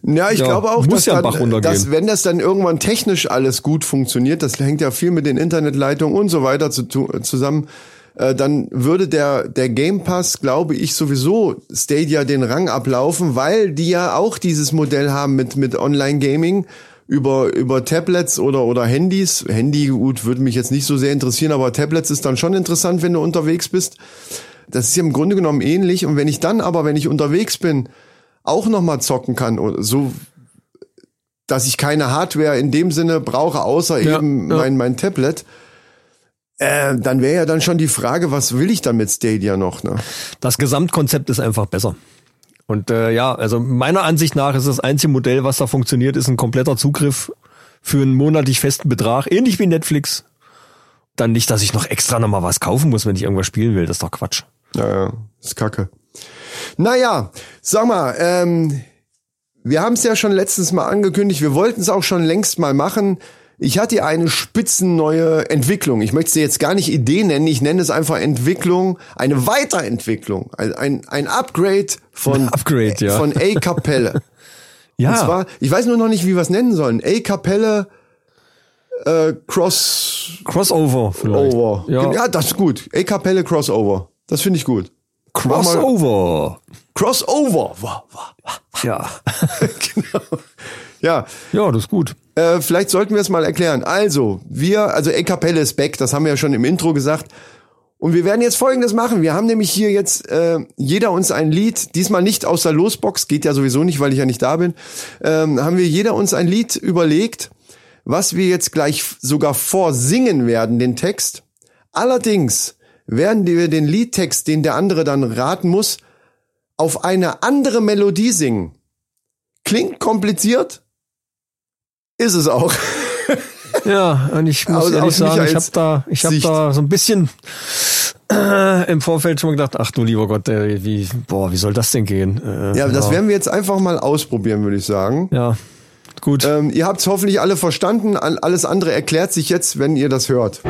Ja, ich Ja, glaube auch, muss dass, ja dann, runtergehen. dass wenn das dann irgendwann technisch alles gut funktioniert, das hängt ja viel mit den Internetleitungen und so weiter zu, tu- zusammen, äh, dann würde der, der Game Pass, glaube ich, sowieso Stadia den Rang ablaufen, weil die ja auch dieses Modell haben mit, mit Online-Gaming über, über Tablets oder, oder Handys. Handy, gut, würde mich jetzt nicht so sehr interessieren, aber Tablets ist dann schon interessant, wenn du unterwegs bist. Das ist ja im Grunde genommen ähnlich. Und wenn ich dann aber, wenn ich unterwegs bin, auch noch mal zocken kann, oder so, dass ich keine Hardware in dem Sinne brauche, außer Ja, eben ja. mein, mein Tablet, äh, dann wäre ja dann schon die Frage, was will ich dann mit Stadia noch? Ne? das Gesamtkonzept ist einfach besser. Und äh, ja, also meiner Ansicht nach ist das einzige Modell, was da funktioniert, ist ein kompletter Zugriff für einen monatlich festen Betrag, ähnlich wie Netflix. Dann nicht, dass ich noch extra noch mal was kaufen muss, wenn ich irgendwas spielen will. Das ist doch Quatsch. Naja, ist kacke. Naja, sag mal, ähm, wir haben es ja schon letztens mal angekündigt, wir wollten es auch schon längst mal machen. Ich hatte eine spitzenneue Entwicklung. Ich möchte sie jetzt gar nicht Idee nennen, ich nenne es einfach Entwicklung, eine Weiterentwicklung, ein, ein, ein Upgrade von, Ein Upgrade, ja. von A Kapelle. Ja, Und zwar, ich weiß nur noch nicht, wie wir es nennen sollen. A Kapelle äh, Cross Crossover vielleicht. Over. Ja. ja, das ist gut. A Kapelle Crossover. Das finde ich gut. Crossover. Crossover. Ja. genau. Ja, Ja, das ist gut. äh, vielleicht sollten wir es mal erklären. Also, wir, also A Kapelle ist back, das haben wir ja schon im Intro gesagt. Und wir werden jetzt Folgendes machen. Wir haben nämlich hier jetzt äh, jeder uns ein Lied, diesmal nicht aus der Losbox, geht ja sowieso nicht, weil ich ja nicht da bin, ähm, haben wir jeder uns ein Lied überlegt, was wir jetzt gleich sogar vorsingen werden, den Text. Allerdings werden wir den Liedtext, den der andere dann raten muss, auf eine andere Melodie singen. Klingt kompliziert, ist es auch. Ja, und ich muss Aus- ehrlich aus sagen, ich habe da, ich habe da so ein bisschen äh, im Vorfeld schon mal gedacht, ach du lieber Gott, ey, wie, boah, wie soll das denn gehen? Äh, Ja, das werden wir jetzt einfach mal ausprobieren, würde ich sagen. ja. Gut. Ähm, ihr habt es hoffentlich alle verstanden. Al- Alles andere erklärt sich jetzt, wenn ihr das hört.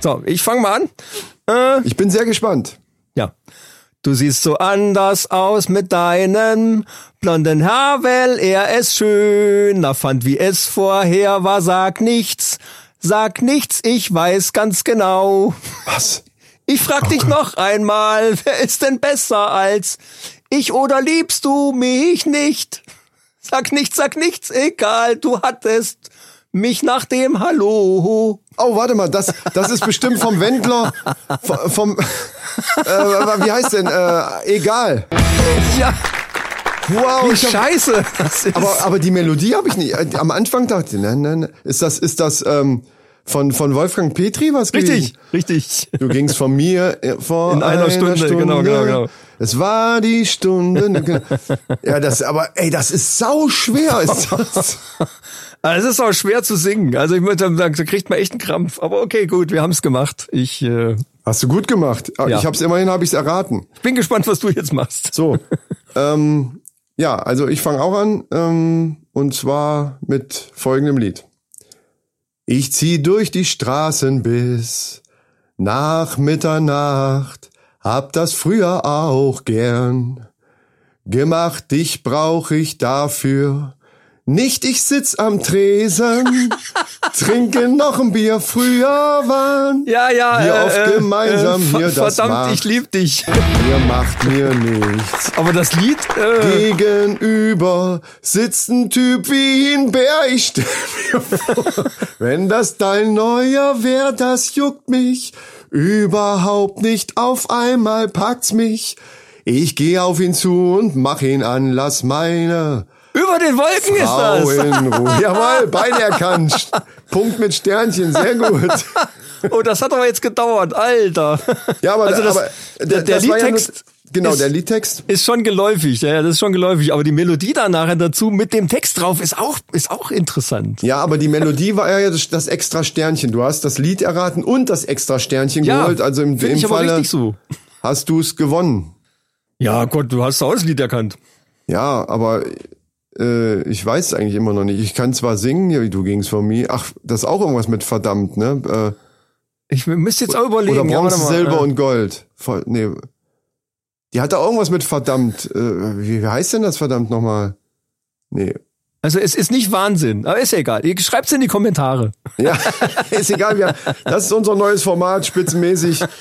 So, ich fange mal an. Ich bin sehr gespannt. Ja. Du siehst so anders aus mit deinem blonden Haar, weil er es schöner fand, wie es vorher war. Sag nichts, sag nichts, ich weiß ganz genau. Was? Ich frag dich noch einmal, wer ist denn besser als ich oder liebst du mich nicht? Sag nichts, sag nichts, egal, du hattest mich nach dem Hallo. Oh, warte mal, das, das ist bestimmt vom Wendler, vom, vom äh, wie heißt denn, äh, egal. Ja, Wow, wie hab, scheiße das ist. aber, aber die Melodie habe ich nicht. Äh, Am Anfang dachte ich, nein, nein, nein. ist das, ist das ähm, von, von Wolfgang Petri was richtig, gewesen? richtig. Du gingst von mir äh, vor In einer Stunde, genau, genau, genau. Es war die Stunde. ja, das, aber ey, das ist sau schwer. Ist das. Also es ist auch schwer zu singen. Also ich muss sagen, da kriegt man echt einen Krampf. Aber okay, gut, wir haben es gemacht. Ich äh, Hast du gut gemacht. Ja. Ich hab's immerhin, habe ich's erraten. bin gespannt, was du jetzt machst. So, ähm, ja, also ich fange auch an ähm, und zwar mit folgendem Lied. Ich zieh durch die Straßen bis nach Mitternacht, hab das früher auch gern gemacht, dich brauch ich dafür. Nicht ich sitz am Tresen, trinke noch ein Bier, früher waren Ja, ja. wir oft gemeinsam ver- hier das Verdammt, macht. ich lieb dich. Ihr macht mir nichts. Aber das Lied, äh, Gegenüber sitzt ein Typ wie ein Bär. Ich stell mir vor, wenn das dein neuer wär, das juckt mich überhaupt nicht. Auf einmal packt's mich. Ich geh auf ihn zu und mach ihn an. Lass meine über den Wolken Frau ist das. in Ruhe. Jawohl, beide erkannt. Punkt mit Sternchen, sehr gut. Oh, das hat aber jetzt gedauert, Alter. Ja, aber, also das, aber der, der war ja Liedtext genau, ist, der Liedtext. ist schon geläufig, ja, das ist schon geläufig. Aber die Melodie da nachher dazu mit dem Text drauf ist auch, ist auch interessant. Ja, aber die Melodie war ja das, das extra Sternchen. Du hast das Lied erraten und das extra Sternchen Ja, geholt. Also im, im Falle so. hast du es gewonnen. Ja, Gott, du hast auch das Lied erkannt. Ja, aber äh, ich weiß es eigentlich immer noch nicht. Ich kann zwar singen, ja, du gingst von mir. Ach, das ist auch irgendwas mit verdammt, ne? Ich müsste jetzt auch Äh, überlegen. oder ja, Bronze, warte mal, Silber äh, und Gold. Voll, nee. Die hat da irgendwas mit verdammt. Äh, wie, wie heißt denn das verdammt nochmal? Nee. Also es ist nicht Wahnsinn, aber ist ja egal. Ihr schreibt's in die Kommentare. Ja, ist egal. Wir, das ist unser neues Format, spitzenmäßig.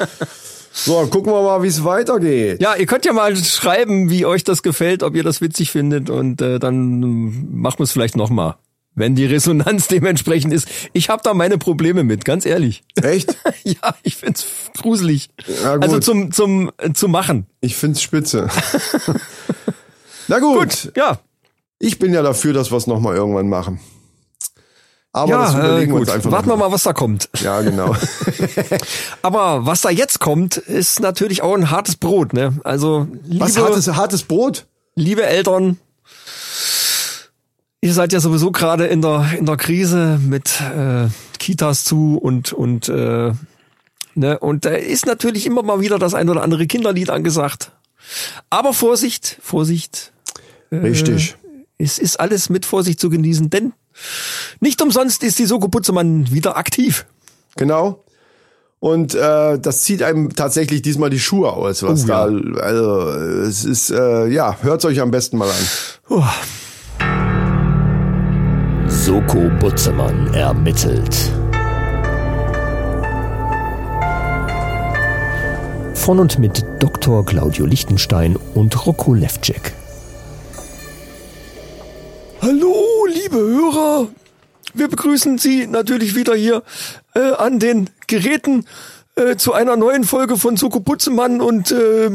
So, gucken wir mal, wie es weitergeht. Ja, ihr könnt ja mal schreiben, wie euch das gefällt, ob ihr das witzig findet und äh, dann machen wir es vielleicht noch mal, wenn die Resonanz dementsprechend ist. Ich habe da meine Probleme mit, ganz ehrlich. Echt? ja, ich find's gruselig. Ja, gut. also zum zum äh, zu machen. Ich find's spitze. Na gut, Ja. ich bin ja dafür, dass wir es nochmal irgendwann machen. Aber das Ja, äh, überlegen wir gut. uns einfach Warten wir mal, was da kommt. Ja, genau. Aber was da jetzt kommt, ist natürlich auch ein hartes Brot, ne? Also liebe, Was hartes, hartes Brot? liebe Eltern, ihr seid ja sowieso gerade in der in der Krise mit äh, Kitas zu und und äh, ne und da ist natürlich immer mal wieder das ein oder andere Kinderlied angesagt. Aber Vorsicht, Vorsicht, Richtig. es ist alles mit Vorsicht zu genießen, denn nicht umsonst ist die Soko Putzemann wieder aktiv. Genau. Und äh, das zieht einem tatsächlich diesmal die Schuhe aus, was Oh, da. Also es ist äh, ja, hört's euch am besten mal an. Puh. Soko Butzemann ermittelt. Von und mit Dr. Claudio Lichtenstein und Rocco Levcek. Hallo, liebe Hörer. Wir begrüßen Sie natürlich wieder hier äh, an den Geräten äh, zu einer neuen Folge von Soko Putzemann und äh,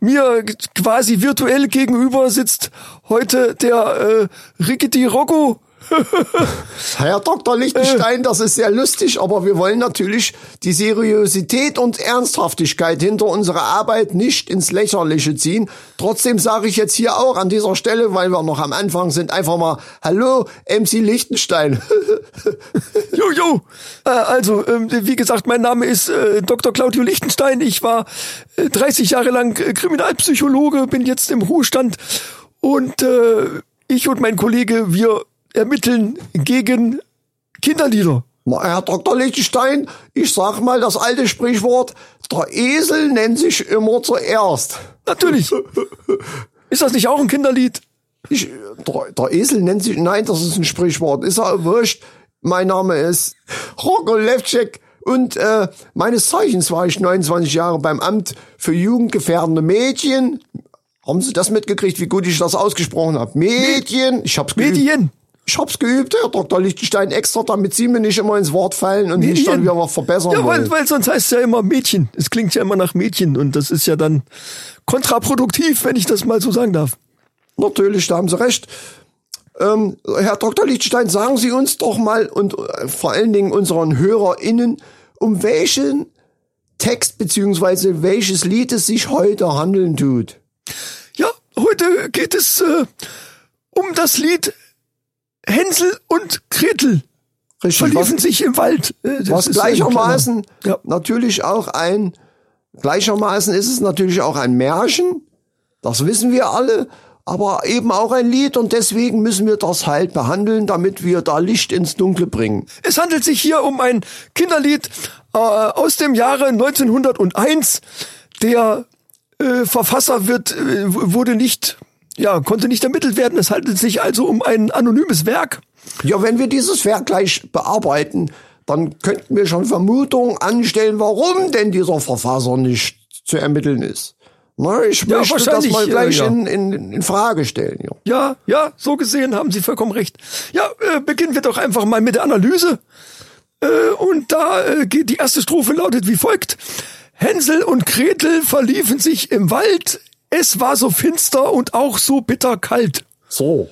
mir quasi virtuell gegenüber sitzt heute der äh, Rickety Rocco. Herr Dr. Lichtenstein, das ist sehr lustig, aber wir wollen natürlich die Seriosität und Ernsthaftigkeit hinter unserer Arbeit nicht ins Lächerliche ziehen. Trotzdem sage ich jetzt hier auch an dieser Stelle, weil wir noch am Anfang sind, einfach mal Hallo, MC Lichtenstein. Jo, jo. Äh, also, ähm, wie gesagt, mein Name ist äh, Dr. Claudio Lichtenstein. Ich war äh, 30 Jahre lang äh, Kriminalpsychologe, bin jetzt im Ruhestand und äh, ich und mein Kollege, wir ermitteln gegen Kinderlieder. Herr Dr. Lichtenstein, ich sag mal das alte Sprichwort, der Esel nennt sich immer zuerst. Natürlich. Ist das nicht auch ein Kinderlied? Ich, der, der Esel nennt sich, nein, das ist ein Sprichwort, ist ja wurscht. Mein Name ist Rocco Levcek und äh, meines Zeichens war ich 29 Jahre beim Amt für jugendgefährdende Mädchen. Haben Sie das mitgekriegt, wie gut ich das ausgesprochen habe? Mädchen, ich hab's. Medien. Ich hab's geübt, Herr Dr. Lichtenstein, extra, damit Sie mir nicht immer ins Wort fallen und mich dann wieder verbessern Ja, weil, wollen. weil sonst heißt es ja immer Mädchen. Es klingt ja immer nach Mädchen und das ist ja dann kontraproduktiv, wenn ich das mal so sagen darf. Natürlich, da haben Sie recht. Ähm, Herr Dr. Lichtenstein, sagen Sie uns doch mal und äh, vor allen Dingen unseren HörerInnen, um welchen Text beziehungsweise welches Lied es sich heute handeln tut. Ja, heute geht es äh, um das Lied Hänsel und Gretel Richtig, verliefen was, sich im Wald. Äh, das was gleichermaßen Ja. natürlich auch ein, gleichermaßen ist es natürlich auch ein Märchen, das wissen wir alle, aber eben auch ein Lied und deswegen müssen wir das halt behandeln, damit wir da Licht ins Dunkle bringen. Es handelt sich hier um ein Kinderlied äh, aus dem Jahre 1901. Der äh, Verfasser wird äh, wurde nicht ja konnte nicht ermittelt werden. Es handelt sich also um ein anonymes Werk. Ja, wenn wir dieses Werk gleich bearbeiten, dann könnten wir schon Vermutungen anstellen, warum denn dieser Verfasser nicht zu ermitteln ist. Na, ich Ja, möchte das mal gleich äh, ja. in, in, in Frage stellen. Ja. Ja, ja, so gesehen haben Sie vollkommen recht. Ja, äh, beginnen wir doch einfach mal mit der Analyse. Äh, und da äh, geht die erste Strophe lautet wie folgt. Hänsel und Gretel verliefen sich im Wald. Es war so finster und auch so bitter kalt. So.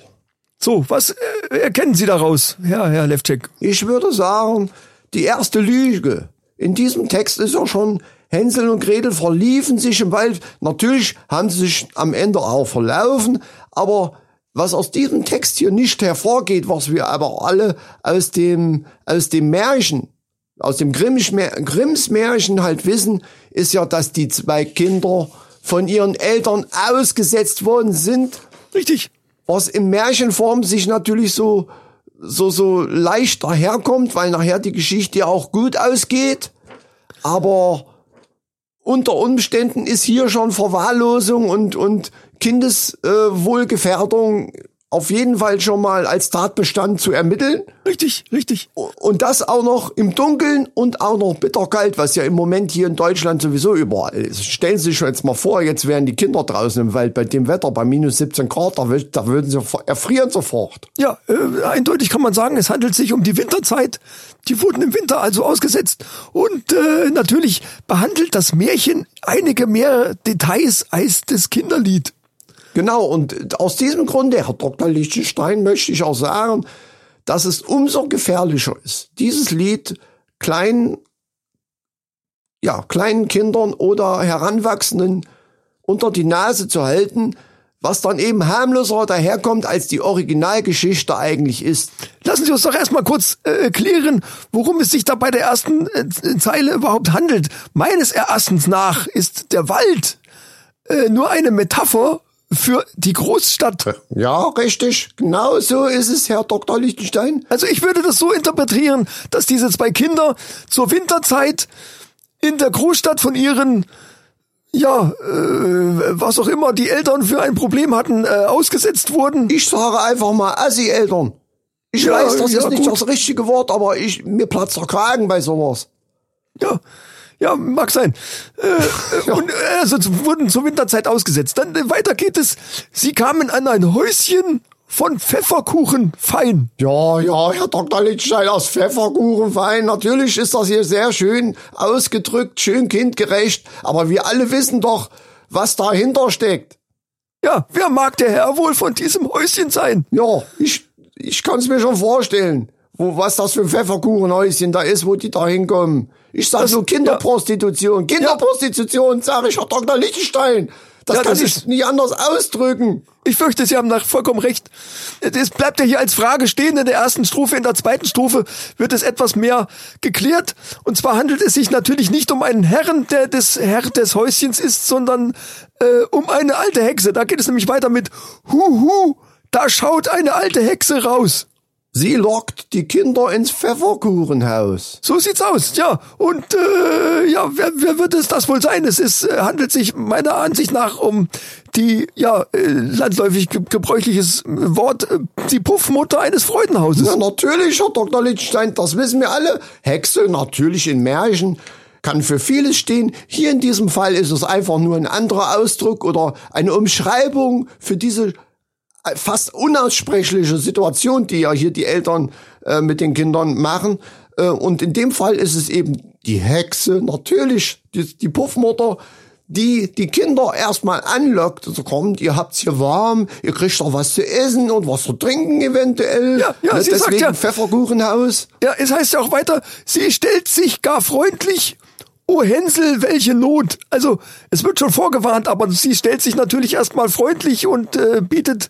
So, was äh, erkennen Sie daraus, Herr, Herr Levcek? Ich würde sagen, die erste Lüge in diesem Text ist ja schon, Hänsel und Gretel verliefen sich im Wald. Natürlich haben sie sich am Ende auch verlaufen, aber was aus diesem Text hier nicht hervorgeht, was wir aber alle aus dem, aus dem Märchen, aus dem Grimms Märchen halt wissen, ist ja, dass die zwei Kinder von ihren Eltern ausgesetzt worden sind Richtig. was in Märchenform sich natürlich so, so, so leicht daherkommt, weil nachher die Geschichte ja auch gut ausgeht. Aber unter Umständen ist hier schon Verwahrlosung und, und Kindeswohlgefährdung auf jeden Fall schon mal als Tatbestand zu ermitteln. Richtig, richtig. Und das auch noch im Dunkeln und auch noch bitterkalt, was ja im Moment hier in Deutschland sowieso überall ist. Stellen Sie sich jetzt mal vor, jetzt wären die Kinder draußen im Wald bei dem Wetter, bei minus 17 Grad, da, da würden sie erfrieren sofort. Ja, äh, eindeutig kann man sagen, es handelt sich um die Winterzeit. Die wurden im Winter also ausgesetzt. Und äh, natürlich behandelt das Märchen einige mehr Details als das Kinderlied. Genau, und aus diesem Grunde, Herr Dr. Lichtenstein, möchte ich auch sagen, dass es umso gefährlicher ist, dieses Lied kleinen, ja, kleinen Kindern oder Heranwachsenden unter die Nase zu halten, was dann eben harmloser daherkommt, als die Originalgeschichte eigentlich ist. Lassen Sie uns doch erstmal kurz äh, klären, worum es sich da bei der ersten äh, Zeile überhaupt handelt. Meines Erachtens nach ist der Wald äh, nur eine Metapher für die Großstadt. Ja, richtig, genau so ist es, Herr Dr. Lichtenstein. Also ich würde das so interpretieren, dass diese zwei Kinder zur Winterzeit in der Großstadt von ihren, ja, äh, was auch immer die Eltern für ein Problem hatten, äh, ausgesetzt wurden. Ich sage einfach mal Assi-Eltern. Ich Ja, weiß, das ja, ist nicht gut. das richtige Wort, aber ich, mir platzt der Kragen bei sowas. Ja, ja, mag sein. Äh, Und äh, also z- wurden zur Winterzeit ausgesetzt. Dann äh, weiter geht es. Sie kamen an ein Häuschen von Pfefferkuchen fein. Ja, ja, Herr Dr. Lichtstein aus Pfefferkuchenverein. Natürlich ist das hier sehr schön ausgedrückt, schön kindgerecht. Aber wir alle wissen doch, was dahinter steckt. Ja, wer mag der Herr wohl von diesem Häuschen sein? Ja, ich ich kann es mir schon vorstellen, wo, was das für ein Pfefferkuchenhäuschen da ist, wo die da hinkommen. Ich sag so Kinderprostitution. Kinderprostitution, sage ich, Herr Dr. Lichtenstein. Das Ja, kann das ich nicht anders ausdrücken. Ich fürchte, Sie haben nach vollkommen recht. Es bleibt ja hier als Frage stehen in der ersten Strophe. In der zweiten Strophe wird es etwas mehr geklärt. Und zwar handelt es sich natürlich nicht um einen Herrn, der des Herr des Häuschens ist, sondern äh, um eine alte Hexe. Da geht es nämlich weiter mit Huhu, da schaut eine alte Hexe raus. Sie lockt die Kinder ins Pfefferkuchenhaus. So sieht's aus, ja. Und äh, ja, wer, wer wird es das wohl sein? Es ist, äh, handelt sich meiner Ansicht nach um die ja äh, landläufig ge gebräuchliches Wort, äh, die Puffmutter eines Freudenhauses. Ja, natürlich, Herr Dr. Lichtenstein, das wissen wir alle. Hexe, natürlich in Märchen, kann für vieles stehen. Hier in diesem Fall ist es einfach nur ein anderer Ausdruck oder eine Umschreibung für diese äh, fast unaussprechliche Situation, die ja hier die Eltern äh, mit den Kindern machen. Äh, und in dem Fall ist es eben die Hexe, natürlich die, die Puffmutter, die die Kinder erstmal anlockt. Also kommt, ihr habt's hier warm, ihr kriegt doch was zu essen und was zu trinken eventuell. Ja, ja, Ne, sie sagt Deswegen ja- Pfefferkuchenhaus. Ja, es heißt ja auch weiter, sie stellt sich gar freundlich. Oh Hänsel, welche Not. Also, es wird schon vorgewarnt, aber sie stellt sich natürlich erstmal freundlich und äh, bietet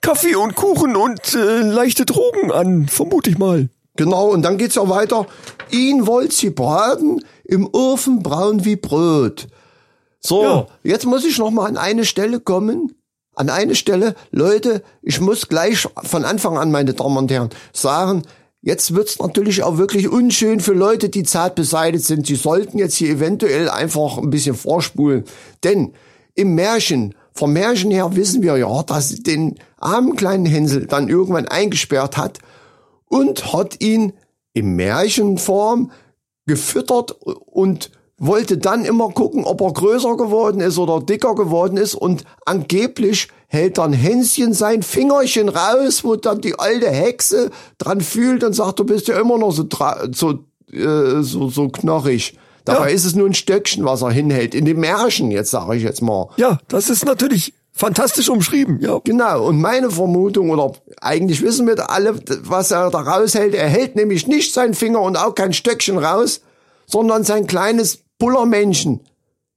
Kaffee und Kuchen und äh, leichte Drogen an, vermute ich mal. Genau, und dann geht's ja weiter. Ihn wollt sie braten, im Ofen braun wie Brot. So, Ja. jetzt muss ich noch mal an eine Stelle kommen. An eine Stelle, Leute, ich muss gleich von Anfang an, meine Damen und Herren, sagen, jetzt wird's natürlich auch wirklich unschön für Leute, die zart beseitigt sind. Sie sollten jetzt hier eventuell einfach ein bisschen vorspulen. Denn im Märchen, vom Märchen her wissen wir ja, dass sie den armen kleinen Hänsel dann irgendwann eingesperrt hat und hat ihn in Märchenform gefüttert und wollte dann immer gucken, ob er größer geworden ist oder dicker geworden ist und angeblich hält dann Hänschen sein Fingerchen raus, wo dann die alte Hexe dran fühlt und sagt, du bist ja immer noch so so äh, so, so knochig. Dabei Ja. ist es nur ein Stöckchen, was er hinhält. In dem Märchen, jetzt sage ich jetzt mal. Ja, das ist natürlich fantastisch umschrieben, ja. Genau, und meine Vermutung, oder eigentlich wissen wir alle, was er da raushält, er hält nämlich nicht seinen Finger und auch kein Stöckchen raus, sondern sein kleines Bullermännchen.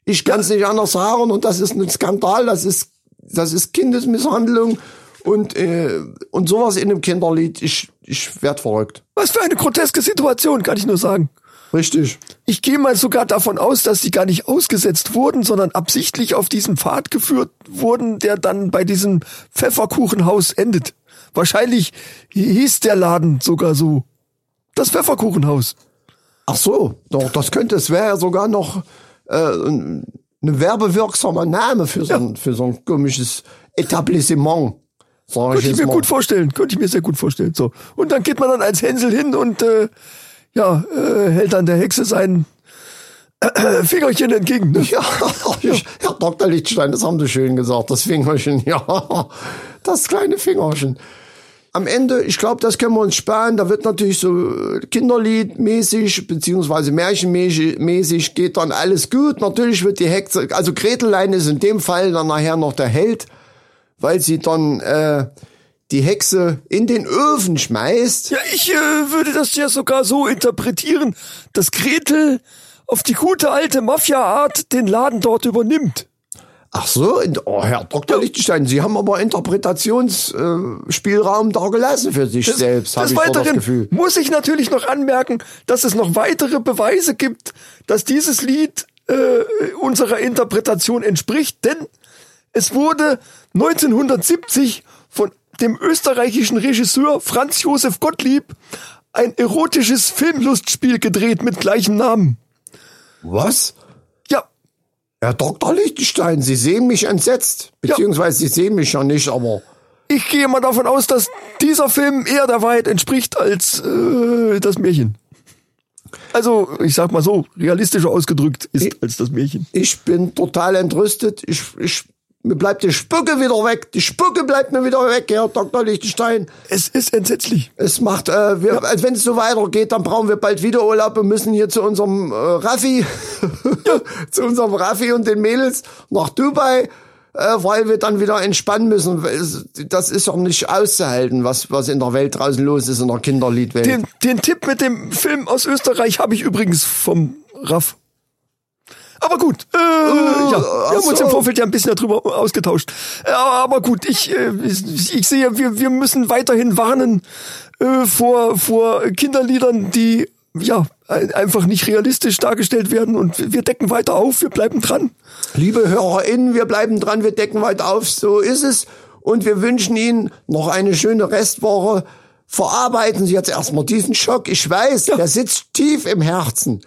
Ich kann es nicht anders sagen und das ist ein Skandal, das ist, das ist Kindesmisshandlung und, äh, und sowas in einem Kinderlied, ich, ich werd verrückt. Was für eine groteske Situation, kann ich nur sagen. Richtig. Ich gehe mal sogar davon aus, dass sie gar nicht ausgesetzt wurden, sondern absichtlich auf diesen Pfad geführt wurden, der dann bei diesem Pfefferkuchenhaus endet. Wahrscheinlich hieß der Laden sogar so. Das Pfefferkuchenhaus. Ach so, doch, das könnte, es wäre ja sogar noch äh, ein werbewirksamer Name für so, ein, für so ein komisches Etablissement. Sag ich Könnte ich jetzt mir mal. gut vorstellen. Könnte ich mir sehr gut vorstellen. So. Und dann geht man dann als Hänsel hin und äh, ja, äh, hält dann der Hexe sein äh, Fingerchen entgegen. Ne? Ja, ich, Herr Dr. Lichtstein, das haben Sie schön gesagt, das Fingerchen, ja, das kleine Fingerchen. Am Ende, ich glaube, das können wir uns sparen. Da wird natürlich so äh, Kinderliedmäßig, beziehungsweise Märchenmäßig mäßig geht dann alles gut. Natürlich wird die Hexe, also Gretelein ist in dem Fall dann nachher noch der Held, weil sie dann äh, die Hexe in den Öfen schmeißt. Ja, ich äh, würde das ja sogar so interpretieren, dass Gretel auf die gute alte Mafia-Art den Laden dort übernimmt. Ach so, oh, Herr Dr. Lichtenstein, Sie haben aber Interpretationsspielraum Spielraum da gelassen für sich selbst, habe Des ich so das Weiteren Gefühl. muss ich natürlich noch anmerken, dass es noch weitere Beweise gibt, dass dieses Lied äh, unserer Interpretation entspricht, denn es wurde 1970 von dem österreichischen Regisseur Franz Josef Gottlieb ein erotisches Filmlustspiel gedreht mit gleichem Namen. Was? Ja, Herr Dr. Lichtenstein, Sie sehen mich entsetzt. Beziehungsweise Sie sehen mich ja nicht, aber ich gehe mal davon aus, dass dieser Film eher der Wahrheit entspricht als äh, das Märchen. Also, ich sag mal so, realistischer ausgedrückt ist als das Märchen. ich bin total entrüstet. Ich, ich, mir bleibt die Spucke wieder weg. Die Spucke bleibt mir wieder weg, Herr Dr. Lichtenstein. Es ist entsetzlich. Es macht, äh, wir, also wenn es so weitergeht, dann brauchen wir bald wieder Urlaub und müssen hier zu unserem äh, Raffi, zu unserem Raffi und den Mädels nach Dubai. äh, weil wir dann wieder entspannen müssen. Das ist doch nicht auszuhalten, was, was in der Welt draußen los ist, in der Kinderliedwelt. Den, den Tipp mit dem Film aus Österreich habe ich übrigens vom Raff. Aber gut, äh, ja, wir haben uns im Vorfeld ja ein bisschen darüber ausgetauscht. Äh, aber gut, ich, äh, ich sehe, wir, wir müssen weiterhin warnen äh, vor, vor Kinderliedern, die ja ein- einfach nicht realistisch dargestellt werden und wir decken weiter auf, wir bleiben dran. Liebe HörerInnen, wir bleiben dran, wir decken weiter auf, so ist es. Und wir wünschen Ihnen noch eine schöne Restwoche. Verarbeiten Sie jetzt erstmal diesen Schock. Ich weiß, der sitzt tief im Herzen.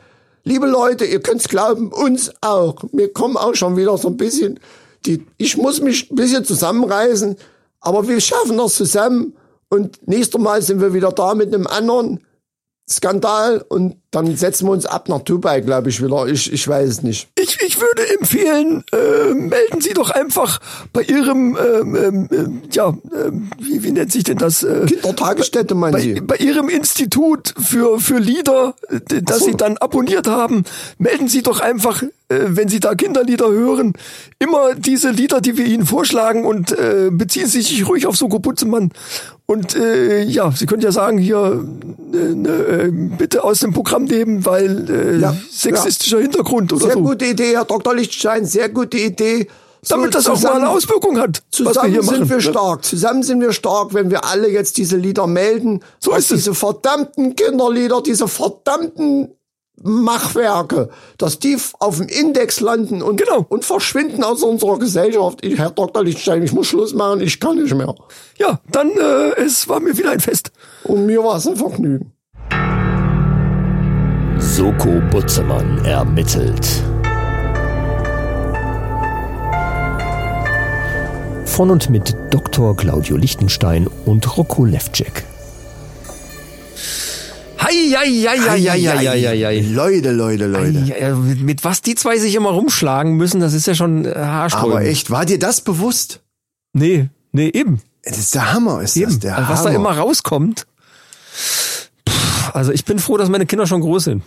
Liebe Leute, ihr könnt's glauben, uns auch. Wir kommen auch schon wieder so ein bisschen, die, ich muss mich ein bisschen zusammenreißen, aber wir schaffen das zusammen. Und nächstes Mal sind wir wieder da mit einem anderen Skandal und dann setzen wir uns ab nach Dubai, glaube ich, wieder. Ich, ich weiß es nicht. Ich, ich würde empfehlen, äh, melden Sie doch einfach bei Ihrem, ähm, ähm, ähm, ja, ähm, wie, wie nennt sich denn das? Äh, Kindertagesstätte, meinen bei, Sie? bei Ihrem Institut für, für Lieder, äh, das so. Sie dann abonniert haben, melden Sie doch einfach, äh, wenn Sie da Kinderlieder hören, immer diese Lieder, die wir Ihnen vorschlagen und äh, beziehen Sie sich ruhig auf Soko Butzemann. Und äh, ja, Sie können ja sagen, hier äh, äh, bitte aus dem Programm nehmen, weil äh, Ja, sexistischer Hintergrund oder Sehr so. gute Idee, Herr Dr. Lichtstein, sehr gute Idee. So Damit das auch mal eine Auswirkung hat, was wir Zusammen hier sind machen. wir stark. Zusammen sind wir stark, wenn wir alle jetzt diese Lieder melden. So ist es. Diese verdammten Kinderlieder, diese verdammten Machwerke, dass die auf dem Index landen und, Genau. und verschwinden aus unserer Gesellschaft. Ich, Herr Dr. Lichtstein, ich muss Schluss machen, ich kann nicht mehr. Ja, dann äh, es war mir wieder ein Fest. Und mir war es ein Vergnügen. Soko Butzemann ermittelt. Von und mit Dr. Claudio Lichtenstein und Rocco Levcek. Leute, Leute, Leute. Ja, ja, mit, mit was die zwei sich immer rumschlagen müssen, das ist ja schon äh, haarsträubend. Aber echt, war dir das bewusst? Nee, nee, eben. Das ist der Hammer, ist eben. das der Also was Hammer. da immer rauskommt. Pff, Also ich bin froh, dass meine Kinder schon groß sind.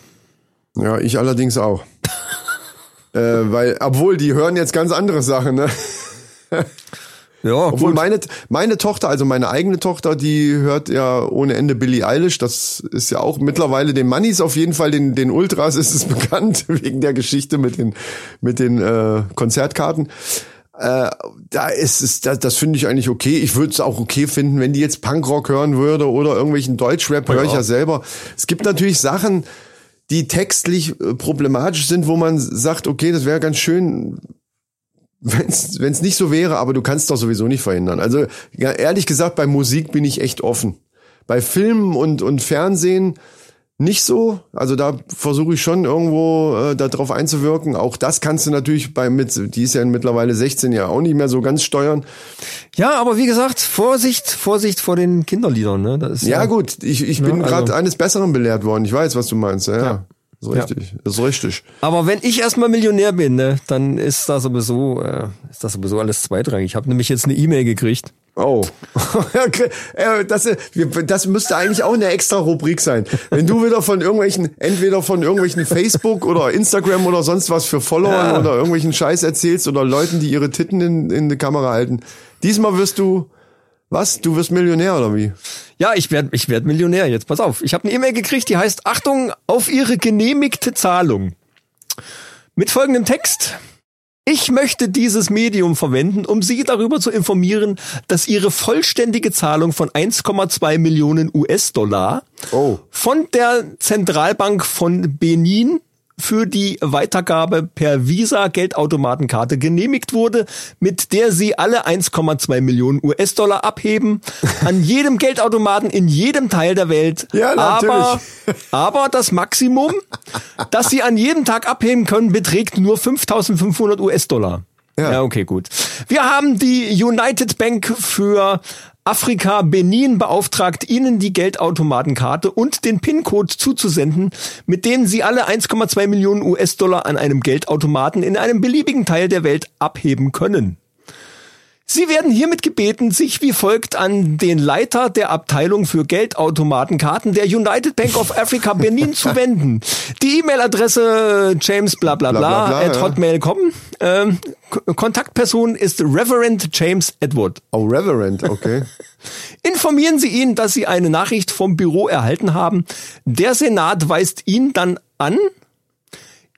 Ja, ich allerdings auch. äh, weil, obwohl, die hören jetzt ganz andere Sachen, ne? Ja, Obwohl gut. meine, meine Tochter, also meine eigene Tochter, die hört ja ohne Ende Billie Eilish. Das ist ja auch mittlerweile den Mannis auf jeden Fall, den, den Ultras ist es bekannt, wegen der Geschichte mit den, mit den äh, Konzertkarten. Äh, da ist es, das, das finde ich eigentlich okay. Ich würde es auch okay finden, wenn die jetzt Punkrock hören würde oder irgendwelchen Deutschrap, höre ich ja selber. Es gibt natürlich Sachen, die textlich äh, problematisch sind, wo man sagt, okay, das wäre ganz schön, wenn es nicht so wäre, aber du kannst doch sowieso nicht verhindern. Also ja, ehrlich gesagt, bei Musik bin ich echt offen. Bei Filmen und, und Fernsehen nicht so. Also da versuche ich schon irgendwo äh, darauf einzuwirken. Auch das kannst du natürlich bei mit, die ist ja mittlerweile 16 ja auch nicht mehr so ganz steuern. Ja, aber wie gesagt, Vorsicht, Vorsicht vor den Kinderliedern. Ne? Das ist Ja, gut, ich, ich bin also- gerade eines Besseren belehrt worden. Ich weiß, was du meinst. Ja, ja. Ja. richtig. Ist richtig. Aber wenn ich erstmal Millionär bin, ne, dann ist das sowieso, äh, ist das sowieso alles zweitrangig. Ich habe nämlich jetzt eine E-Mail gekriegt. Oh, das, äh, das müsste eigentlich auch eine extra Rubrik sein. Wenn du wieder von irgendwelchen, entweder von irgendwelchen Facebook oder Instagram oder sonst was für Followern oder irgendwelchen Scheiß erzählst oder Leuten, die ihre Titten in, in die Kamera halten. Diesmal wirst du, was? Du wirst Millionär oder wie? Ja, ich werd, ich werd Millionär. Jetzt pass auf. Ich habe eine E-Mail gekriegt, die heißt Achtung auf Ihre genehmigte Zahlung. Mit folgendem Text. Ich möchte dieses Medium verwenden, um Sie darüber zu informieren, dass Ihre vollständige Zahlung von 1,2 Millionen US-Dollar Oh. von der Zentralbank von Benin für die Weitergabe per Visa-Geldautomatenkarte genehmigt wurde, mit der Sie alle 1,2 Millionen US-Dollar abheben, an jedem Geldautomaten in jedem Teil der Welt. Ja, aber, natürlich. aber das Maximum, das Sie an jedem Tag abheben können, beträgt nur 5.500 US-Dollar. Ja. ja, okay, gut. Wir haben die United Bank für Afrika Benin beauftragt, Ihnen die Geldautomatenkarte und den PIN-Code zuzusenden, mit denen Sie alle 1,2 Millionen US-Dollar an einem Geldautomaten in einem beliebigen Teil der Welt abheben können. Sie werden hiermit gebeten, sich wie folgt an den Leiter der Abteilung für Geldautomatenkarten der United Bank of Africa Benin zu wenden. Die E-Mail-Adresse James bla bla bla, Bla, bla, at ja. hotmail.com. Ähm, Kontaktperson ist Reverend James Edward. Oh, Reverend, okay. Informieren Sie ihn, dass Sie eine Nachricht vom Büro erhalten haben. Der Senat weist ihn dann an,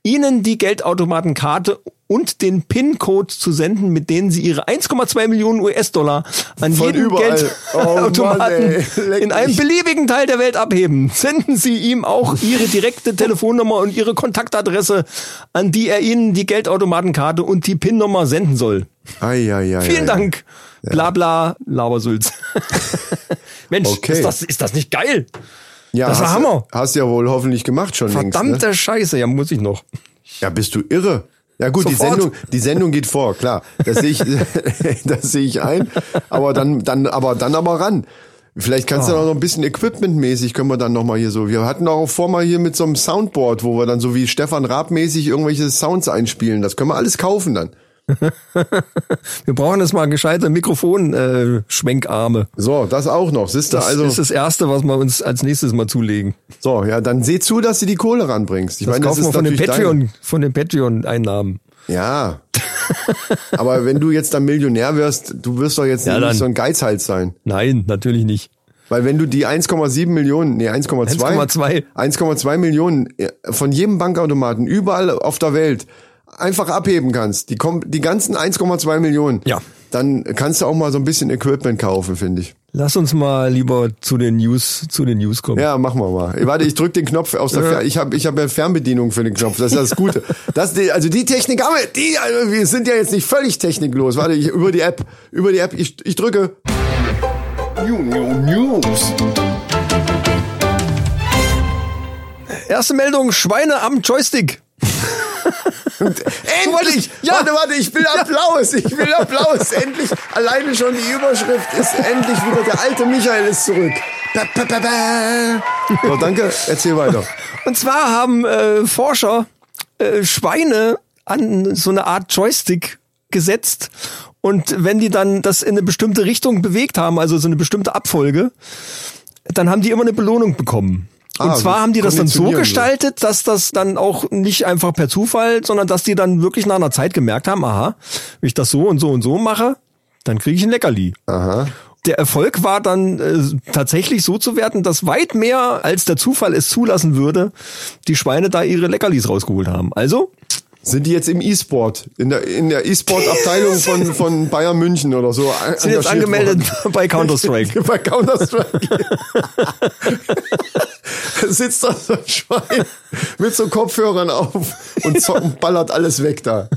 Ihnen die Geldautomatenkarte und den PIN-Code zu senden, mit denen Sie Ihre 1,2 Millionen US-Dollar an Von jedem überall. Oh Mann, Geldautomaten ey. Leck in einem beliebigen Teil der Welt abheben. Senden Sie ihm auch Ihre direkte Telefonnummer und Ihre Kontaktadresse, an die er Ihnen die Geldautomatenkarte und die PIN-Nummer senden soll. Ei, ei, ei, Vielen ei. Dank. Bla bla, Labersülz. Mensch, Okay. ist, das, ist das nicht geil? Ja, Das ist hast, Hammer. Hast ja wohl hoffentlich gemacht schon Verdammte längst. Ne? Scheiße, ja, muss ich noch. Ja, bist du irre? Ja gut, die. Sendung, die Sendung geht vor, klar. Das sehe ich, das sehe ich ein. Aber dann, dann, aber dann aber ran. Vielleicht kannst du Ah. noch ein bisschen equipmentmäßig können wir dann noch mal hier so. Wir hatten auch vor mal hier mit so einem Soundboard, wo wir dann so wie Stefan Raab mäßig irgendwelche Sounds einspielen. Das können wir alles kaufen dann. Wir brauchen jetzt mal gescheite Mikrofon-Schwenkarme. Äh, Schwenkarme. So, das auch noch. Siehst das also ist das Erste, was wir uns als nächstes mal zulegen. so, ja, dann seh zu, dass du die Kohle ranbringst. Ich Das meine, das kaufen wir ist von den Patreon, von den Patreon-Einnahmen. Ja. Aber wenn du jetzt dann Millionär wirst, du wirst doch jetzt Ja, nicht so ein Geizhals sein. Nein, natürlich nicht. Weil wenn du die 1,7 Millionen, nee, 1,2 1,2. 1,2 Millionen äh, von jedem Bankautomaten überall auf der Welt einfach abheben kannst, die, kom- die ganzen 1,2 Millionen, Ja. dann kannst du auch mal so ein bisschen Equipment kaufen, finde ich. Lass uns mal lieber zu den News, zu den News kommen. Ja, machen wir mal. Warte, ich drück den Knopf aus der Fer ich habe ich hab ja Fernbedienung für den Knopf. Das ist das Gute. Das, also die Technik haben wir, die, also wir sind ja jetzt nicht völlig techniklos. Warte, ich, über die App, über die App, ich, ich drücke. New, new, News. Erste Meldung, Schweine am Joystick. Endlich! Ja. Warte, warte, ich will Applaus, ich will Applaus. Endlich, alleine schon die Überschrift ist endlich wieder der alte Michael ist zurück. Ba, ba, ba, ba. So, danke, erzähl weiter. Und zwar haben äh, Forscher äh, Schweine an so eine Art Joystick gesetzt. Und wenn die dann das in eine bestimmte Richtung bewegt haben, also so eine bestimmte Abfolge, dann haben die immer eine Belohnung bekommen. Und Ah, zwar haben die das dann so. gestaltet, dass das dann auch nicht einfach per Zufall, sondern dass die dann wirklich nach einer Zeit gemerkt haben, aha, wenn ich das so und so und so mache, dann kriege ich ein Leckerli. Aha. Der Erfolg war dann äh, tatsächlich so zu werten, dass weit mehr als der Zufall es zulassen würde, die Schweine da ihre Leckerlis rausgeholt haben. Also, Sind die jetzt im E-Sport? In der, in der E-Sport-Abteilung von, von Bayern München oder so? sind jetzt angemeldet worden? bei Counter-Strike. Bei Counter-Strike. Sitzt da so ein Schwein mit so Kopfhörern auf und, zo- und ballert alles weg da.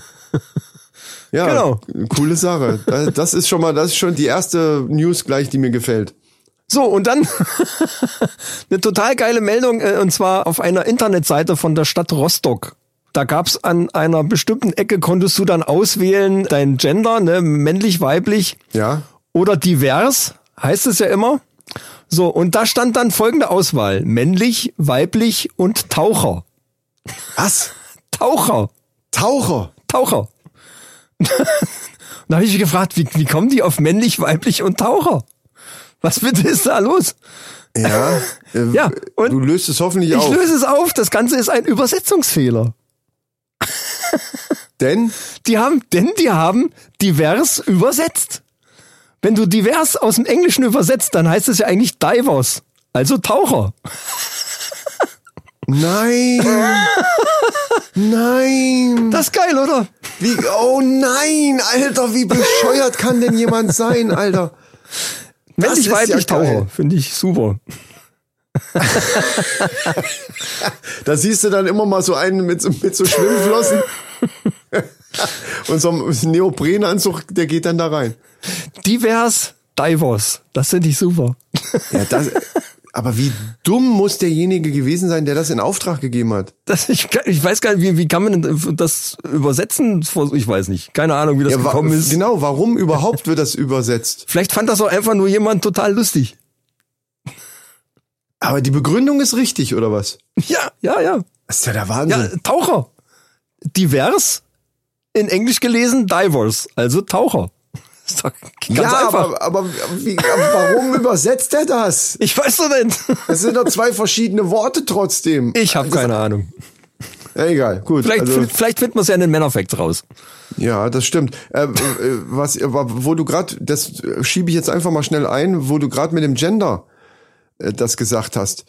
Ja, Genau. coole Sache. Da- Das ist schon mal, das ist schon die erste News gleich, die mir gefällt. So, und dann eine total geile Meldung, äh, und zwar auf einer Internetseite von der Stadt Rostock. Da gab's an einer bestimmten Ecke, konntest du dann auswählen, dein Gender, ne, männlich, weiblich Ja? oder divers, heißt es ja immer. So, und da stand dann folgende Auswahl. Männlich, weiblich und Taucher. Was? Taucher. Taucher. Taucher. da habe ich mich gefragt, wie, wie kommen die auf männlich, weiblich und Taucher? Was bitte ist da los? Ja. äh, Ja, und du löst es hoffentlich Ich auf. löse es auf. Das Ganze ist ein Übersetzungsfehler. Denn Die haben, denn die haben divers übersetzt. Wenn du divers aus dem Englischen übersetzt, dann heißt es ja eigentlich divers. Also Taucher. Nein. nein. Das ist geil, oder? Wie, oh nein, Alter, wie bescheuert kann denn jemand sein, Alter? Männlich, weiblich, ja geil. Taucher. Finde ich super. Da siehst du dann immer mal so einen mit, so- mit so Schwimmflossen. Und so einem Neoprenanzug, der geht dann da rein. Divers, divers. Das finde ich super. Ja, das, aber wie dumm muss derjenige gewesen sein, der das in Auftrag gegeben hat? Das, ich, ich weiß gar nicht, wie, wie kann man das übersetzen? Ich weiß nicht. Keine Ahnung, wie das Ja, wa- gekommen ist. Genau, warum überhaupt wird das übersetzt? Vielleicht fand das auch einfach nur jemand total lustig. Aber die Begründung ist richtig, oder was? Ja, ja, ja. Das ist ja der Ja, Wahnsinn. Taucher. Divers, in Englisch gelesen, divers, also Taucher. Ist doch ganz ja, einfach. aber, aber wie, warum übersetzt er das? ich weiß doch nicht. Es sind doch zwei verschiedene Worte trotzdem. Ich habe keine Ahnung. Ja, egal, gut. Vielleicht, also, vielleicht finden wir es ja in den Männerfacts raus. ja, das stimmt. Äh, äh, was, aber wo du gerade, das schiebe ich jetzt einfach mal schnell ein, wo du gerade mit dem Gender äh, das gesagt hast.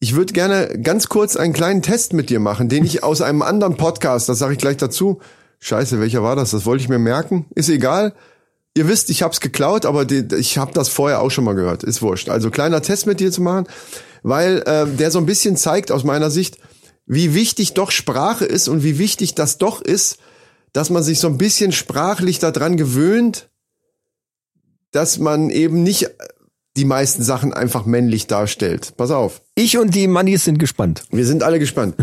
Ich würde gerne ganz kurz einen kleinen Test mit dir machen, den ich aus einem anderen Podcast, das sage ich gleich dazu. Scheiße, welcher war das? Das wollte ich mir merken. Ist egal. Ihr wisst, ich habe es geklaut, aber die, ich habe das vorher auch schon mal gehört. Ist wurscht. Also kleiner Test mit dir zu machen, weil äh, der so ein bisschen zeigt aus meiner Sicht, wie wichtig doch Sprache ist und wie wichtig das doch ist, dass man sich so ein bisschen sprachlich daran gewöhnt, dass man eben nicht die meisten Sachen einfach männlich darstellt. Pass auf. Ich und die Mannis sind gespannt. Wir sind alle gespannt.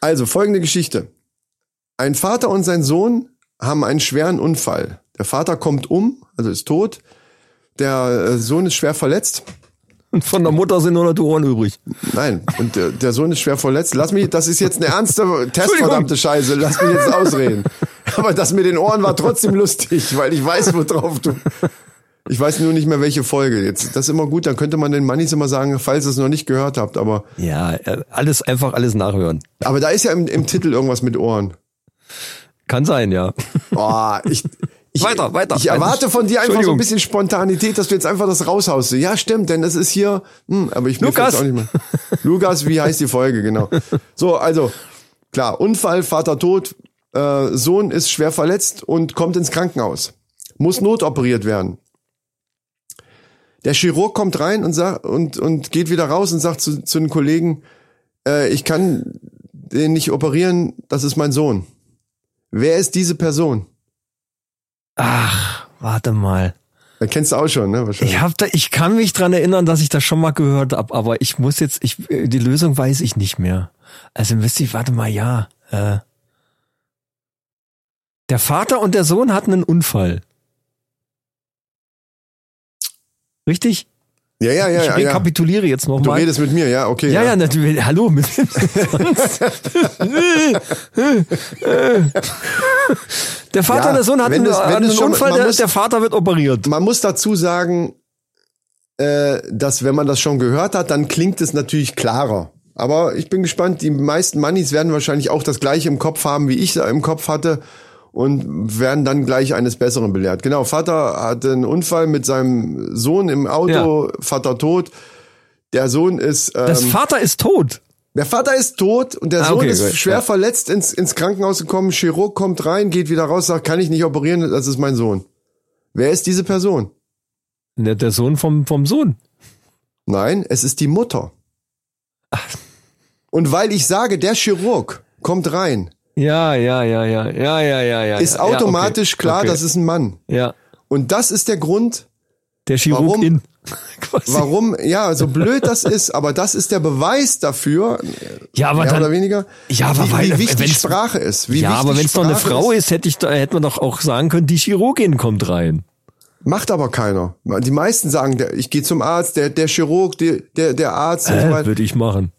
Also, folgende Geschichte. Ein Vater und sein Sohn haben einen schweren Unfall. Der Vater kommt um, also ist tot. Der äh, Sohn ist schwer verletzt. Und von der Mutter sind nur noch die Ohren übrig. Nein, und der, der Sohn ist schwer verletzt. Lass mich, das ist jetzt eine ernste Test, verdammte Scheiße. Lass mich jetzt ausreden. Aber das mit den Ohren war trotzdem lustig, weil ich weiß, worauf du. Ich weiß nur nicht mehr, welche Folge. Jetzt, das ist immer gut, dann könnte man den Mannis immer sagen, falls ihr es noch nicht gehört habt. Aber, Ja, äh, alles einfach alles nachhören. aber da ist ja im, im Titel irgendwas mit Ohren. Kann sein, ja. Oh, ich, ich, Weiter, weiter. Ich erwarte von dir einfach so ein bisschen Spontanität, dass du jetzt einfach das raushaust. Ja, stimmt, denn es ist hier, hm, aber ich Lukas. auch nicht mehr. Lukas, wie heißt die Folge, genau. So, also, klar, Unfall, Vater tot, äh, Sohn ist schwer verletzt und kommt ins Krankenhaus. Muss notoperiert werden. Der Chirurg kommt rein und sagt und, und geht wieder raus und sagt zu, zu den Kollegen, äh, ich kann den nicht operieren, das ist mein Sohn. Wer ist diese Person? Ach, warte mal. Da kennst du auch schon, ne? Wahrscheinlich. Ich hab da, ich kann mich dran erinnern, dass ich das schon mal gehört habe, aber ich muss jetzt, ich, die Lösung weiß ich nicht mehr. Also müsste ich, warte mal, ja. Äh, der Vater und der Sohn hatten einen Unfall. Richtig? Ja, ja, ja, ich ja. ja. rekapituliere jetzt Du nochmal. redest mit mir, ja, okay. Ja, ja, natürlich. Hallo, mit? Der Vater Ja, und der Sohn hatten wenn einen schon- Unfall, der, muss- der Vater wird operiert. Man muss dazu sagen, äh, dass wenn man das schon gehört hat, dann klingt es natürlich klarer. Aber ich bin gespannt, die meisten Mannis werden wahrscheinlich auch das gleiche im Kopf haben, wie ich im Kopf hatte und werden dann gleich eines Besseren belehrt. Genau, Vater hatte einen Unfall mit seinem Sohn im Auto, Vater tot. Der Sohn ist ähm, Das Vater ist tot. Der Vater ist tot und der Ah, Sohn okay, ist gut, schwer ja. verletzt ins, ins Krankenhaus gekommen. Chirurg kommt rein, geht wieder raus, sagt, kann ich nicht operieren, das ist mein Sohn. Wer ist diese Person? Der, der Sohn vom, vom Sohn. Nein, es ist die Mutter. Und weil ich sage, der Chirurg kommt rein, Ja, ja, ja, ja, ja, ja, ja, ja. ist ja, automatisch okay, klar, okay. das ist ein Mann. Ja, Und das ist der Grund, der Chirurg Warum? in. Quasi. warum, ja, so blöd das ist, aber das ist der Beweis dafür, Ja, aber mehr dann, oder weniger, Ja, aber wie, weil- wie wichtig Sprache ist. Wie ja, aber wenn es doch eine Frau ist, hätte ich, da- hätte man doch auch sagen können, die Chirurgin kommt rein. Macht aber keiner. Die meisten sagen, ich gehe zum Arzt, der, der Chirurg, der, der, der Arzt Äh, weiter. würde ich machen.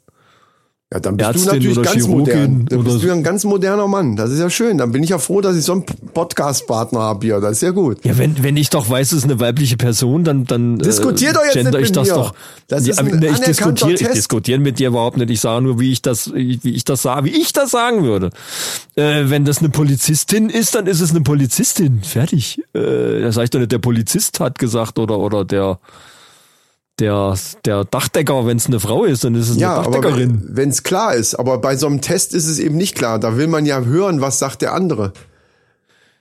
Ja, dann bist Ärztin du natürlich ganz Chirurgin modern. Dann bist du ja ein ganz moderner Mann. Das ist ja schön. Dann bin ich ja froh, dass ich so einen Podcast-Partner habe hier. Das ist ja gut. Ja, wenn, wenn ich doch weiß, es ist eine weibliche Person, dann, dann Diskutier äh, doch jetzt nicht ich mit das mir. doch. Das ist ein ich diskutiere, ich diskutiere mit dir überhaupt nicht. Ich sage nur, wie ich das, wie ich das sage, wie ich das sagen würde. Äh, wenn das eine Polizistin ist, dann ist es eine Polizistin. Fertig. Äh, da sag ich doch nicht, der Polizist hat gesagt oder oder der der der Dachdecker, wenn es eine Frau ist, dann ist es Ja, eine Dachdeckerin. wenn es klar ist. Aber bei so einem Test ist es eben nicht klar. Da will man ja hören, was sagt der andere.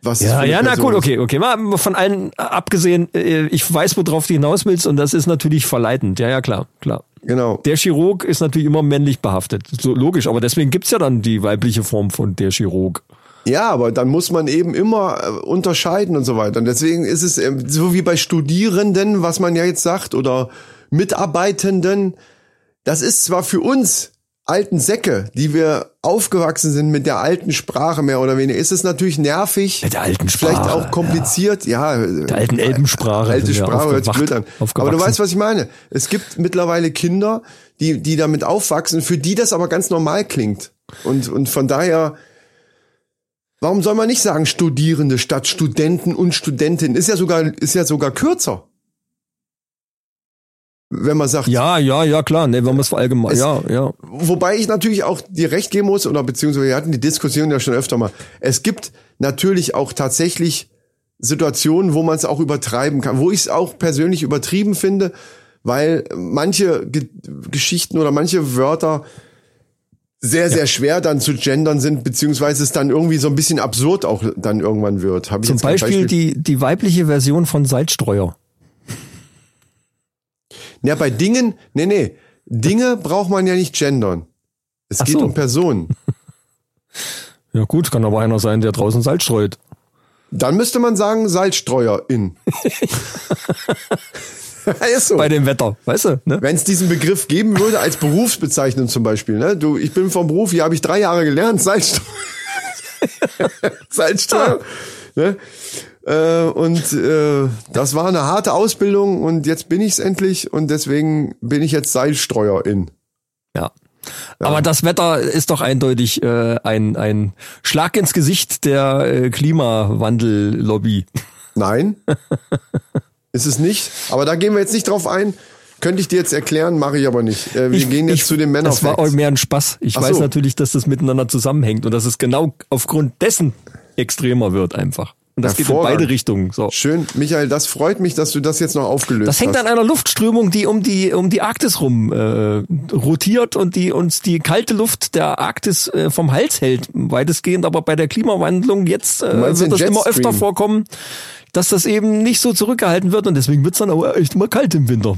Was Ja, ja, na gut, okay, okay. Mal von allen abgesehen, äh, ich weiß, worauf du hinaus willst und das ist natürlich verleitend. Ja, ja, klar, klar. Genau. Der Chirurg ist natürlich immer männlich behaftet. So logisch, aber deswegen gibt's ja dann die weibliche Form von der Chirurg. Ja, aber dann muss man eben immer äh, unterscheiden und so weiter. Und deswegen ist es ähm, so wie bei Studierenden, was man ja jetzt sagt, oder Mitarbeitenden. Das ist zwar für uns alten Säcke, die wir aufgewachsen sind mit der alten Sprache mehr oder weniger, ist es natürlich nervig. Mit der alten Sprache, Vielleicht auch kompliziert, ja. Der alten Elbensprache. Alte Sprache hört sich blöd an. Aber du weißt, was ich meine. Es gibt mittlerweile Kinder, die, die damit aufwachsen, für die das aber ganz normal klingt. Und, und von daher, Warum soll man nicht sagen Studierende statt Studenten und Studentinnen? Ist ja sogar, ist ja sogar kürzer. Wenn man sagt, Ja, ja, ja, klar, ne, wenn man es verallgemeinern, Es- ja, ja. Wobei ich natürlich auch dir recht geben muss, oder beziehungsweise wir hatten die Diskussion ja schon öfter mal. Es gibt natürlich auch tatsächlich Situationen, wo man es auch übertreiben kann, wo ich es auch persönlich übertrieben finde, weil manche Ge Geschichten oder manche Wörter sehr, sehr schwer dann zu gendern sind, beziehungsweise es dann irgendwie so ein bisschen absurd auch dann irgendwann wird. Hab ich Zum jetzt kein Beispiel, die, die weibliche Version von Salzstreuer. Ja, bei Dingen, nee, nee, Dinge braucht man ja nicht gendern. Es Ach geht so. um Personen. Ja gut, kann aber einer sein, der draußen Salz streut. Dann müsste man sagen Salzstreuerin. ist so. Bei dem Wetter, weißt du, ne? Wenn es diesen Begriff geben würde als Berufsbezeichnung zum Beispiel, ne? Du, ich bin vom Beruf, hier habe ich drei Jahre gelernt, Salzstreuer. Salzstreuer. Ne? Äh, und äh, das war eine harte Ausbildung und jetzt bin ich's endlich und deswegen bin ich jetzt Seilstreuerin. Ja. Aber das Wetter ist doch eindeutig äh, ein, ein Schlag ins Gesicht der äh, Klimawandel-Lobby. Nein, ist es nicht. Aber da gehen wir jetzt nicht drauf ein. Könnte ich dir jetzt erklären, mache ich aber nicht. Äh, wir Ich- gehen jetzt ich, zu den Männern. Das war auch mehr ein Spaß. Ich Ach weiß so. natürlich, dass das miteinander zusammenhängt und dass es genau aufgrund dessen extremer wird einfach. Und das geht in beide Richtungen. So. Schön, Michael, das freut mich, dass du das jetzt noch aufgelöst Das hängt hast. an einer Luftströmung, die um die um die Arktis rum äh, rotiert und die uns die kalte Luft der Arktis äh, vom Hals hält, weitestgehend. Aber bei der Klimawandlung jetzt äh, wird das immer öfter vorkommen, dass das eben nicht so zurückgehalten wird und deswegen wird's dann auch echt mal kalt im Winter.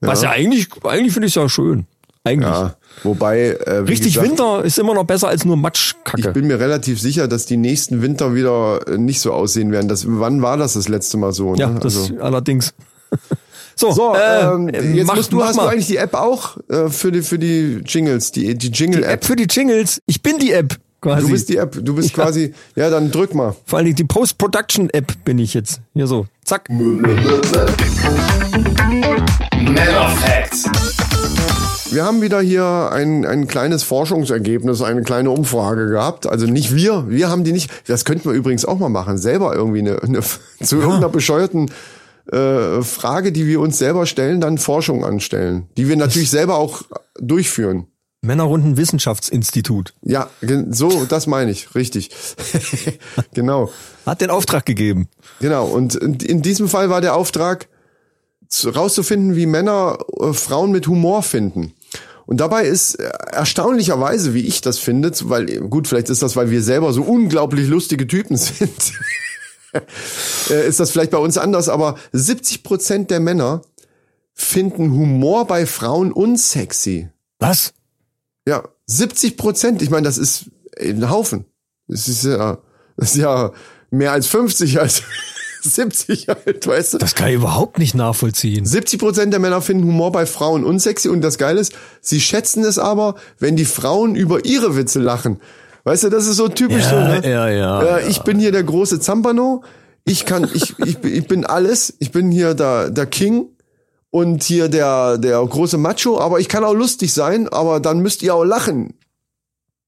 Was ja eigentlich eigentlich finde ich ja schön. Eigentlich. Ja, wobei äh, Richtig gesagt, Winter ist immer noch besser als nur Matschkacke. Ich bin mir relativ sicher, dass die nächsten Winter wieder nicht so aussehen werden. Das, wann war das das letzte Mal so? Ne? ja, das also, allerdings. So, so, äh, ähm, jetzt mach- musst du, hast mal. du eigentlich die App auch äh, für die für die Jingles, die die Jingle die App App. für die Jingles. Ich bin die App quasi. Du bist die App. Du bist Ja. quasi. Ja, dann drück mal. Vor allen Dingen die Post-Production-App bin ich jetzt. Hier so, zack. Männer Facts. Wir haben wieder hier ein, ein kleines Forschungsergebnis, eine kleine Umfrage gehabt. Also nicht wir, wir haben die nicht. Das könnten wir übrigens auch mal machen, selber irgendwie eine, eine zu irgendeiner bescheuerten äh, Frage, die wir uns selber stellen, dann Forschung anstellen, die wir natürlich selber auch durchführen. Männerrunden Wissenschaftsinstitut. Ja, so, das meine ich, richtig. genau, Hat den Auftrag gegeben. genau. Und in diesem Fall war der Auftrag, zu- rauszufinden, wie Männer äh, Frauen mit Humor finden. Und dabei ist äh, erstaunlicherweise, wie ich das finde, weil gut, vielleicht ist das, weil wir selber so unglaublich lustige Typen sind, äh, ist das vielleicht bei uns anders, aber 70 Prozent der Männer finden Humor bei Frauen unsexy. Was? Ja, 70 Prozent. Ich meine, das ist ein Haufen. Das ist ja, das ist ja mehr als 50 als 70 halt, weißt du? Das kann ich überhaupt nicht nachvollziehen. 70 Prozent der Männer finden Humor bei Frauen unsexy und das Geile ist, sie schätzen es aber, wenn die Frauen über ihre Witze lachen. Weißt du, das ist so typisch Ja, so, ne? ja, ja, Äh, Ich bin hier der große Zampano. Ich kann, ich, ich, bin- ich bin alles. Ich bin hier der, der King und hier der, der große Macho, aber ich kann auch lustig sein, aber dann müsst ihr auch lachen.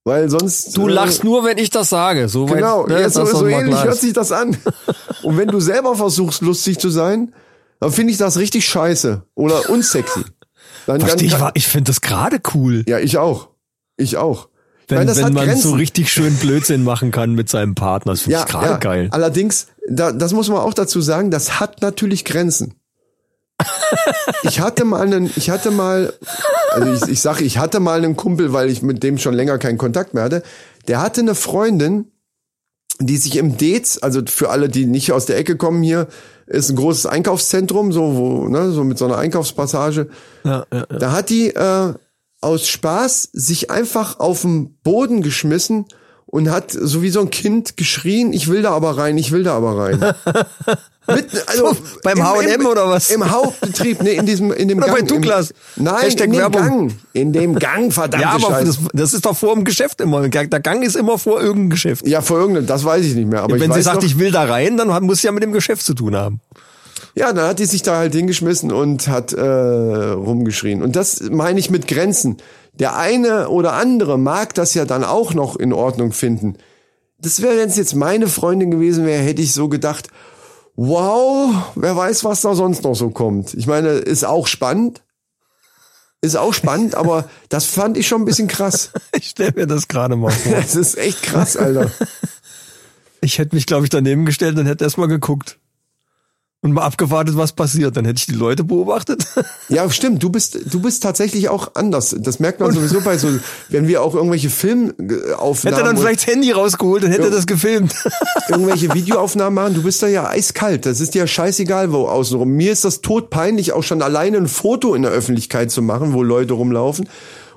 Weil sonst. Du äh, lachst nur, wenn ich das sage. So weit, Genau, ne, ja, so, so ähnlich hört sich das an. Und wenn du selber versuchst, lustig zu sein, dann finde ich das richtig scheiße oder unsexy. Dann, Versteh ich, ich finde das gerade cool, ja, ich auch. Ich auch. Ich wenn, das wenn man Grenzen. so richtig schön Blödsinn machen kann mit seinem Partner. Das finde ja, ich gerade ja. geil. Allerdings, da, das muss man auch dazu sagen, das hat natürlich Grenzen. Ich hatte mal einen, ich hatte mal, also ich, ich sage, ich hatte mal einen Kumpel, weil ich mit dem schon länger keinen Kontakt mehr hatte. Der hatte eine Freundin, die sich im Dez, also für alle, die nicht aus der Ecke kommen hier, ist ein großes Einkaufszentrum, so wo, ne, so mit so einer Einkaufspassage. Ja, ja, ja. Da hat die äh, aus Spaß sich einfach auf den Boden geschmissen und hat so wie so ein Kind geschrien, ich will da aber rein, ich will da aber rein. Mitten, also Beim im- H&M oder was? Im Hauptbetrieb, nee, in diesem in dem Oder Gang. bei Douglas. Im, nein, Hashtag in dem Werbung. Gang. In dem Gang, verdammt. Ja, aber das, das ist doch vor dem Geschäft immer. Der Gang ist immer vor irgendeinem Geschäft. ja, vor irgendeinem, das weiß ich nicht mehr. Aber ich Wenn sie sagt, noch, ich will da rein, dann muss sie ja mit dem Geschäft zu tun haben. Ja, dann hat die sich da halt hingeschmissen und hat äh, rumgeschrien. Und das meine ich mit Grenzen. Der eine oder andere mag das ja dann auch noch in Ordnung finden. das wäre, wenn es jetzt meine Freundin gewesen wäre, hätte ich so gedacht, wow, wer weiß, was da sonst noch so kommt. Ich meine, ist auch spannend. Ist auch spannend, aber das fand ich schon ein bisschen krass. Ich stell mir das gerade mal vor. Das ist echt krass, Alter. Ich hätte mich, glaube ich, daneben gestellt und hätte erst mal geguckt. Und mal abgewartet, was passiert. Dann hätte ich die Leute beobachtet. Ja, stimmt. Du bist, du bist tatsächlich auch anders. Das merkt man sowieso bei so, wenn wir auch irgendwelche Filmaufnahmen, Hätte er dann und vielleicht das Handy rausgeholt und hätte Ja. das gefilmt. irgendwelche Videoaufnahmen machen, du bist da ja eiskalt. Das ist dir scheißegal, wo außenrum. Mir ist das todpeinlich, auch schon alleine ein Foto in der Öffentlichkeit zu machen, wo Leute rumlaufen.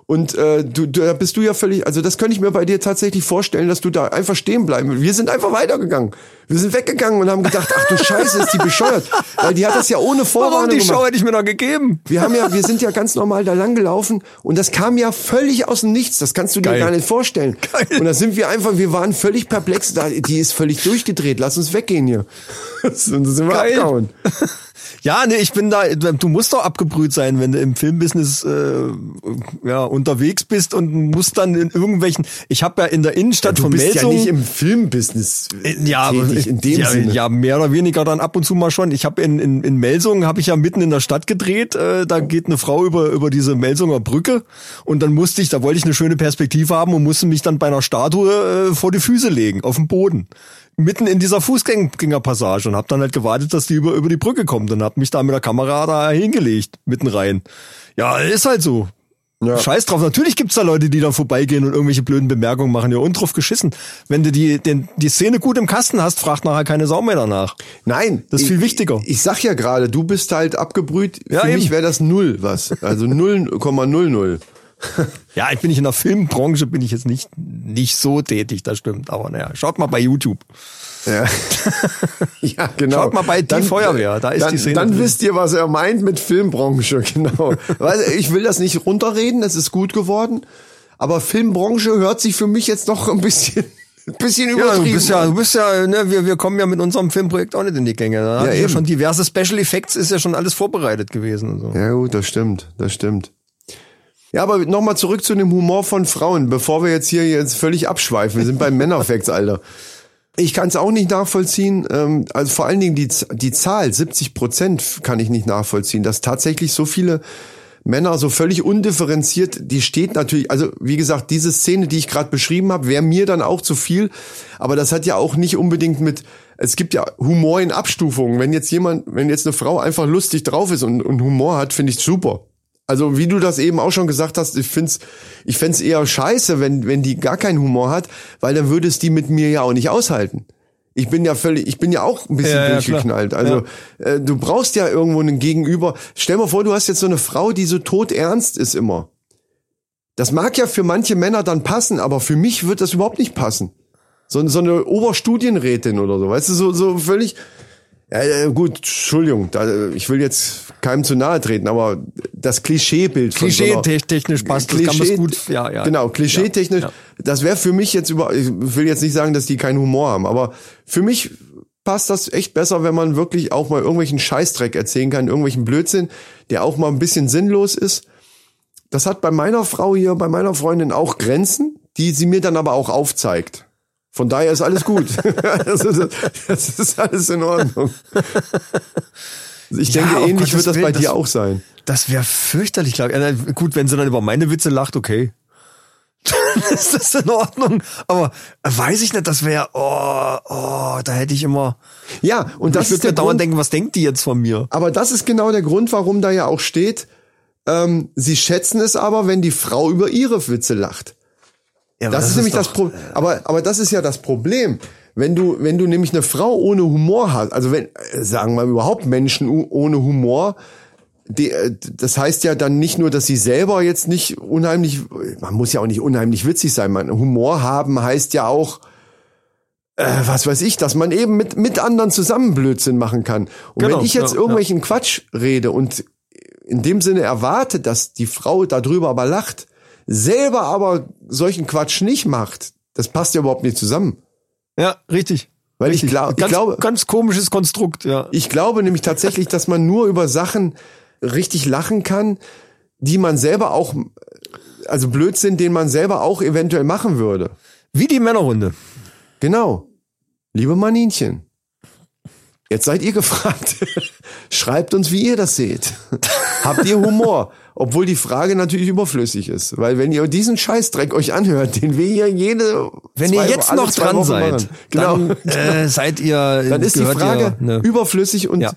Und äh, du, du, da bist du ja völlig, also das könnte ich mir bei dir tatsächlich vorstellen, dass du da einfach stehen bleiben. Wir sind einfach weitergegangen. Wir sind weggegangen und haben gedacht, ach du Scheiße, ist die bescheuert. Weil die hat das ja ohne Warum? Vorwarnung Die gemacht. Show hätte ich mir noch gegeben. Wir haben ja, wir sind ja ganz normal da lang gelaufen und das kam ja völlig aus dem Nichts. Das kannst du dir Geil. gar nicht vorstellen. Geil. Und da sind wir einfach, wir waren völlig perplex. Da, die ist völlig durchgedreht. Lass uns weggehen hier. Und dann sind wir Geil. abgehauen. Ja, nee, ich bin da, du musst doch abgebrüht sein, wenn du im Filmbusiness äh, ja, unterwegs bist und musst dann in irgendwelchen, ich habe ja in der Innenstadt Du von bist Melsung, ja nicht im Filmbusiness Äh, ja, tätig, in dem ja, Sinne. ja, mehr oder weniger dann ab und zu mal schon. Ich habe in, in, in Melsungen habe ich ja mitten in der Stadt gedreht. Äh, da geht eine Frau über über diese Melsunger Brücke und dann musste ich, da wollte ich eine schöne Perspektive haben und musste mich dann bei einer Statue äh, vor die Füße legen auf dem Boden. Mitten in dieser Fußgängerpassage und habe dann halt gewartet, dass die über über die Brücke kommt und habe mich da mit der Kamera da hingelegt mitten rein. Ja, ist halt so. Ja. Scheiß drauf. Natürlich gibt's da Leute, die da vorbeigehen und irgendwelche blöden Bemerkungen machen. Ja, und drauf geschissen. Wenn du die, den, die Szene gut im Kasten hast, fragt nachher keine Sau mehr danach. Nein. Das ist ich- viel wichtiger. Ich sag ja gerade, du bist halt abgebrüht. Ja, Für eben. mich wäre das null was. Also 0,00. Ja, ich bin nicht in der Filmbranche, bin ich jetzt nicht, nicht so tätig, das stimmt. Aber naja, schaut mal bei YouTube. Ja. ja, genau. Schaut mal bei Die Feuerwehr, da ist dann, die Szene Dann drin. wisst ihr, was er meint mit Filmbranche, genau. Ich will das nicht runterreden, es ist gut geworden. Aber Filmbranche hört sich für mich jetzt noch ein bisschen, bisschen Ja, übertrieben. du bist ja, du bist ja, ne, wir, wir kommen ja mit unserem Filmprojekt auch nicht in die Gänge. Da ja, ja eben. schon diverse Special Effects ist ja schon alles vorbereitet gewesen und so. Ja gut, das stimmt, das stimmt. Ja, aber nochmal zurück zu dem Humor von Frauen, bevor wir jetzt hier jetzt völlig abschweifen. Wir sind beim Männerfacts, Alter. Ich kann es auch nicht nachvollziehen. Ähm, also vor allen Dingen die, die Zahl, 70 Prozent kann ich nicht nachvollziehen, dass tatsächlich so viele Männer so völlig undifferenziert, die steht natürlich, also wie gesagt, diese Szene, die ich gerade beschrieben habe, wäre mir dann auch zu viel. Aber das hat ja auch nicht unbedingt mit, es gibt ja Humor in Abstufungen. Wenn jetzt jemand, wenn jetzt eine Frau einfach lustig drauf ist und, und Humor hat, finde ich super. Also wie du das eben auch schon gesagt hast, ich find's, ich fänd's eher scheiße, wenn, wenn die gar keinen Humor hat, weil dann würde es die mit mir ja auch nicht aushalten. Ich bin ja völlig, ich bin ja auch ein bisschen Ja, ja, durchgeknallt. klar. Also äh, du brauchst ja irgendwo einen Gegenüber. Stell mal vor, du hast jetzt so eine Frau, die so todernst ist immer. Das mag ja für manche Männer dann passen, aber für mich wird das überhaupt nicht passen. So, so eine Oberstudienrätin oder so, weißt du, so, so völlig. Äh, gut, Entschuldigung, da, ich will jetzt keinem zu nahe treten, aber das Klischeebild von so Klischee-technisch passt, das kann das gut, ja, ja. Genau, klischeetechnisch. Ja, ja. Das wäre für mich jetzt über, ich will jetzt nicht sagen, dass die keinen Humor haben, aber für mich passt das echt besser, wenn man wirklich auch mal irgendwelchen Scheißdreck erzählen kann, irgendwelchen Blödsinn, der auch mal ein bisschen sinnlos ist. Das hat bei meiner Frau hier, bei meiner Freundin auch Grenzen, die sie mir dann aber auch aufzeigt. Von daher ist alles gut. das, das ist alles in Ordnung. Ich Ja, denke, um ähnlich Gottes wird das bei Willen, dir das- auch sein. Das wäre fürchterlich, glaube ich. Ja, na, gut, wenn sie dann über meine Witze lacht, okay. Dann ist das in Ordnung. Aber äh, weiß ich nicht, das wäre, oh, oh, da hätte ich immer. Ja, und das ich ist würde mir dauernd Grund, denken, was denkt die jetzt von mir? Aber das ist genau der Grund, warum da ja auch steht, ähm, sie schätzen es aber, wenn die Frau über ihre Witze lacht. Ja, aber Das, ist nämlich das doch- Problem. Aber, aber das ist ja das Problem. Wenn du, wenn du nämlich eine Frau ohne Humor hast, also wenn, äh, sagen wir mal überhaupt Menschen ohne Humor, die, äh, das heißt ja dann nicht nur, dass sie selber jetzt nicht unheimlich, man muss ja auch nicht unheimlich witzig sein, man, Humor haben heißt ja auch, äh, was weiß ich, dass man eben mit, mit anderen zusammen Blödsinn machen kann. Und Genau, wenn ich jetzt ja, irgendwelchen Quatsch rede und in dem Sinne erwarte, dass die Frau darüber aber lacht, selber aber solchen Quatsch nicht macht, das passt ja überhaupt nicht zusammen. Ja, richtig. Weil ich richtig. glaub- ich ganz, glaube- ganz komisches Konstrukt, ja. Ich glaube nämlich tatsächlich, dass man nur über Sachen richtig lachen kann, die man selber auch, also Blödsinn, den man selber auch eventuell machen würde. Wie die Männerrunde. Genau. Liebe Maninchen, jetzt seid ihr gefragt. Schreibt uns, wie ihr das seht. Habt ihr Humor? Obwohl die Frage natürlich überflüssig ist. Weil wenn ihr diesen Scheißdreck euch anhört, den wir hier jede Wenn zwei, ihr jetzt noch dran Wochen seid, machen. Genau. dann äh, seid ihr. dann ist die Frage Ihr, ne? überflüssig und Ja.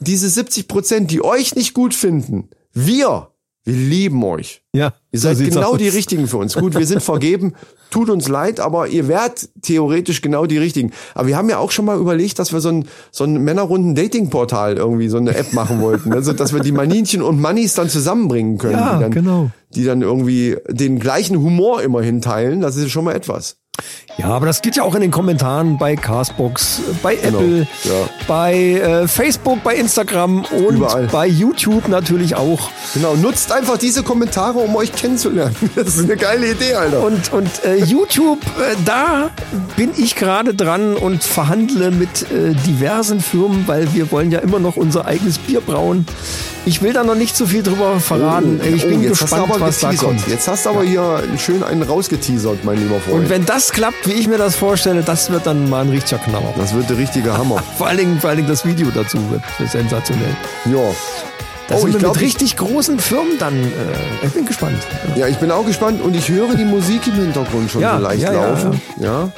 diese 70 Prozent, die euch nicht gut finden, wir, wir lieben euch. Ja, Ihr so seid sieht's genau aus. die Richtigen für uns. Gut, wir sind vergeben, tut uns leid, aber ihr wärt theoretisch genau die Richtigen. Aber wir haben ja auch schon mal überlegt, dass wir so ein, so ein Männerrunden Dating-Portal irgendwie, so eine App machen wollten. Also, dass wir die Maninchen und Mannis dann zusammenbringen können. Ja, die dann, genau. Die dann irgendwie den gleichen Humor immerhin teilen. Das ist schon mal etwas. Ja, aber das geht ja auch in den Kommentaren bei Castbox, bei Apple, ja. bei äh, Facebook, bei Instagram und Überall. bei YouTube natürlich auch. Genau, nutzt einfach diese Kommentare, um euch kennenzulernen. Das ist eine geile Idee, Alter. Und, und äh, YouTube, äh, da bin ich gerade dran und verhandle mit äh, diversen Firmen, weil wir wollen ja immer noch unser eigenes Bier brauen. Ich will da noch nicht so viel drüber verraten. ich bin Oh, gespannt, was da geteasert. kommt. Jetzt hast du aber hier schön einen rausgeteasert, mein lieber Freund. Und wenn das klappt, wie ich mir das vorstelle, das wird dann mal ein richtiger Knaller. das wird der richtige Hammer. Vor allen Dingen, vor allen Dingen das Video dazu wird sensationell. Ja. Da Oh, sind ich glaub, mit ich- richtig großen Firmen dann. Äh, ich bin gespannt. Ja, ich bin auch gespannt und ich höre die Musik im Hintergrund schon Ja, so leicht ja, ja, laufen. Ja,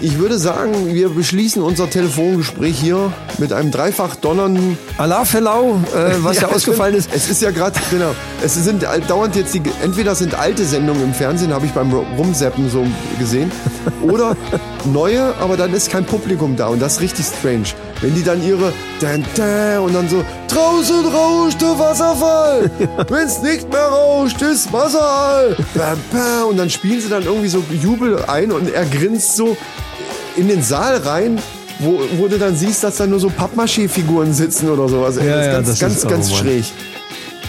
Ich würde sagen, wir beschließen unser Telefongespräch hier mit einem dreifach donnernden. Allah Fellau, äh, was ja, ausgefallen ist. Es ist ja gerade, genau. Es sind dauernd jetzt die, entweder sind alte Sendungen im Fernsehen, habe ich beim Rumseppen so gesehen, oder neue, aber dann ist kein Publikum da und das ist richtig strange. Wenn die dann ihre Dan, Dan, und dann so draußen rauscht der Wasserfall, wenn's nicht mehr rauscht, ist bam, und dann spielen sie dann irgendwie so Jubel ein und er grinst so in den Saal rein. Wo, wo du dann siehst, dass da nur so Pappmaché-Figuren sitzen oder sowas. Ey, Ja, das ist ja, ganz, das ganz, ist- ganz Mann. schräg.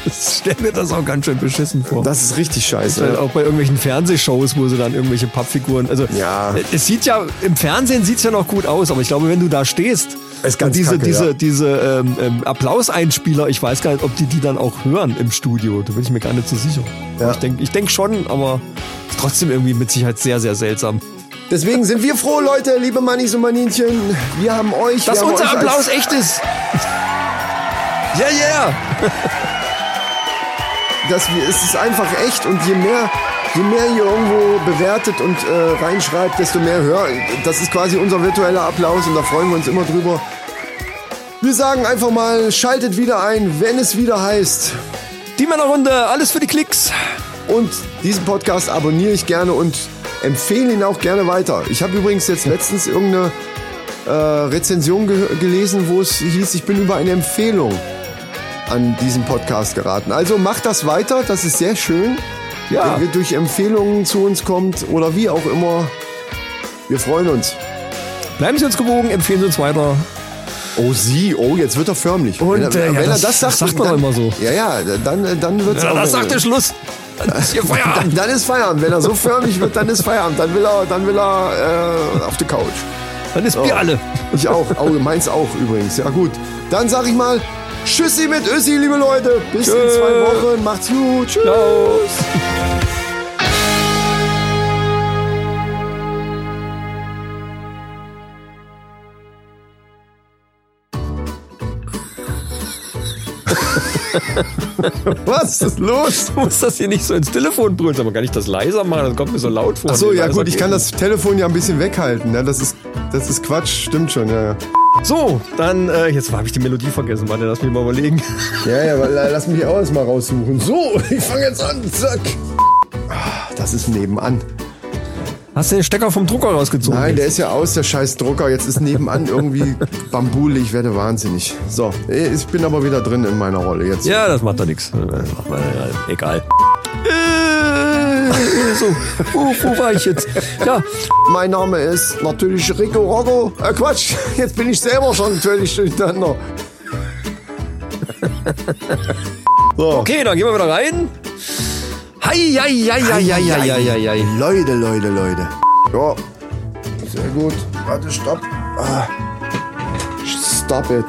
Ich stell mir das auch ganz schön beschissen vor. Das ist richtig scheiße. Halt auch bei irgendwelchen Fernsehshows, wo sie dann irgendwelche Pappfiguren. Also Ja. es sieht ja im Fernsehen sieht's ja noch gut aus, aber ich glaube, wenn du da stehst Ist ganz und diese kacke, diese ja. diese ähm, ähm, Applauseinspieler, ich weiß gar nicht, ob die die dann auch hören im Studio. Da bin ich mir gar nicht so sicher. Ja. Ich denke ich denk schon, aber ist trotzdem irgendwie mit Sicherheit sehr sehr seltsam. Deswegen sind wir froh, Leute, liebe Mannis und Maninchen. Wir haben euch. Dass unser euch Applaus echt ist. Ja, yeah. dass wir, es ist einfach echt und je mehr, je mehr ihr irgendwo bewertet und äh, reinschreibt, desto mehr hör. Das ist quasi unser virtueller Applaus und da freuen wir uns immer drüber. Wir sagen einfach mal, schaltet wieder ein, wenn es wieder heißt. Die Männerrunde, alles für die Klicks. Und diesen Podcast abonniere ich gerne und empfehle ihn auch gerne weiter. Ich habe übrigens jetzt letztens irgendeine äh, Rezension ge gelesen, wo es hieß, ich bin über eine Empfehlung an diesen Podcast geraten. Also macht das weiter, das ist sehr schön. Ja. Wenn ihr durch Empfehlungen zu uns kommt oder wie auch immer. Wir freuen uns. Bleiben Sie uns gewogen, empfehlen Sie uns weiter. Oh, sie, oh, jetzt wird er förmlich. Und, wenn er, äh, ja, wenn das- er das sagt, das sagt man dann, immer so. Ja, ja, dann, dann wird's Ja, auch. das sagt der Schluss. Dann ist hier dann, Feierabend. dann ist Feierabend. Wenn er so förmlich wird, dann ist Feierabend. Dann will er, dann will er äh, auf die Couch. Dann ist Bier alle. Ich auch. Oh, meins auch übrigens. Ja gut. Dann sag ich mal Tschüssi mit Össi, liebe Leute. Bis in Tschö. zwei Wochen. Macht's gut. Tschüss. Was ist los? Du musst das hier nicht so ins Telefon brüllen, aber kann ich das leiser machen? Das kommt mir so laut vor. Ach so, ja gut, ich kann das Telefon ja ein bisschen weghalten. Ja, das ist, das ist Quatsch, stimmt schon. Ja, ja. So, dann, äh, jetzt habe ich die Melodie vergessen. Warte, lass mich mal überlegen. Ja, ja, lass mich auch erst mal raussuchen. So, ich fange jetzt an. Zack. Ah, Das ist nebenan. Hast du den Stecker vom Drucker rausgezogen? Nein, der ist ja aus, der scheiß Drucker. Jetzt ist nebenan irgendwie Bambule. Ich werde wahnsinnig. So, ich bin aber wieder drin in meiner Rolle jetzt. Ja, das macht doch nichts. Egal. Äh, so, wo, wo war ich jetzt? Ja, Mein Name ist natürlich Rico Rocco. Äh, Quatsch, jetzt bin ich selber schon völlig durcheinander. so, okay, dann gehen wir wieder rein. Hei. Leute, Leute, Leute. Ja, sehr gut. Warte, stopp. Ah. Stop it.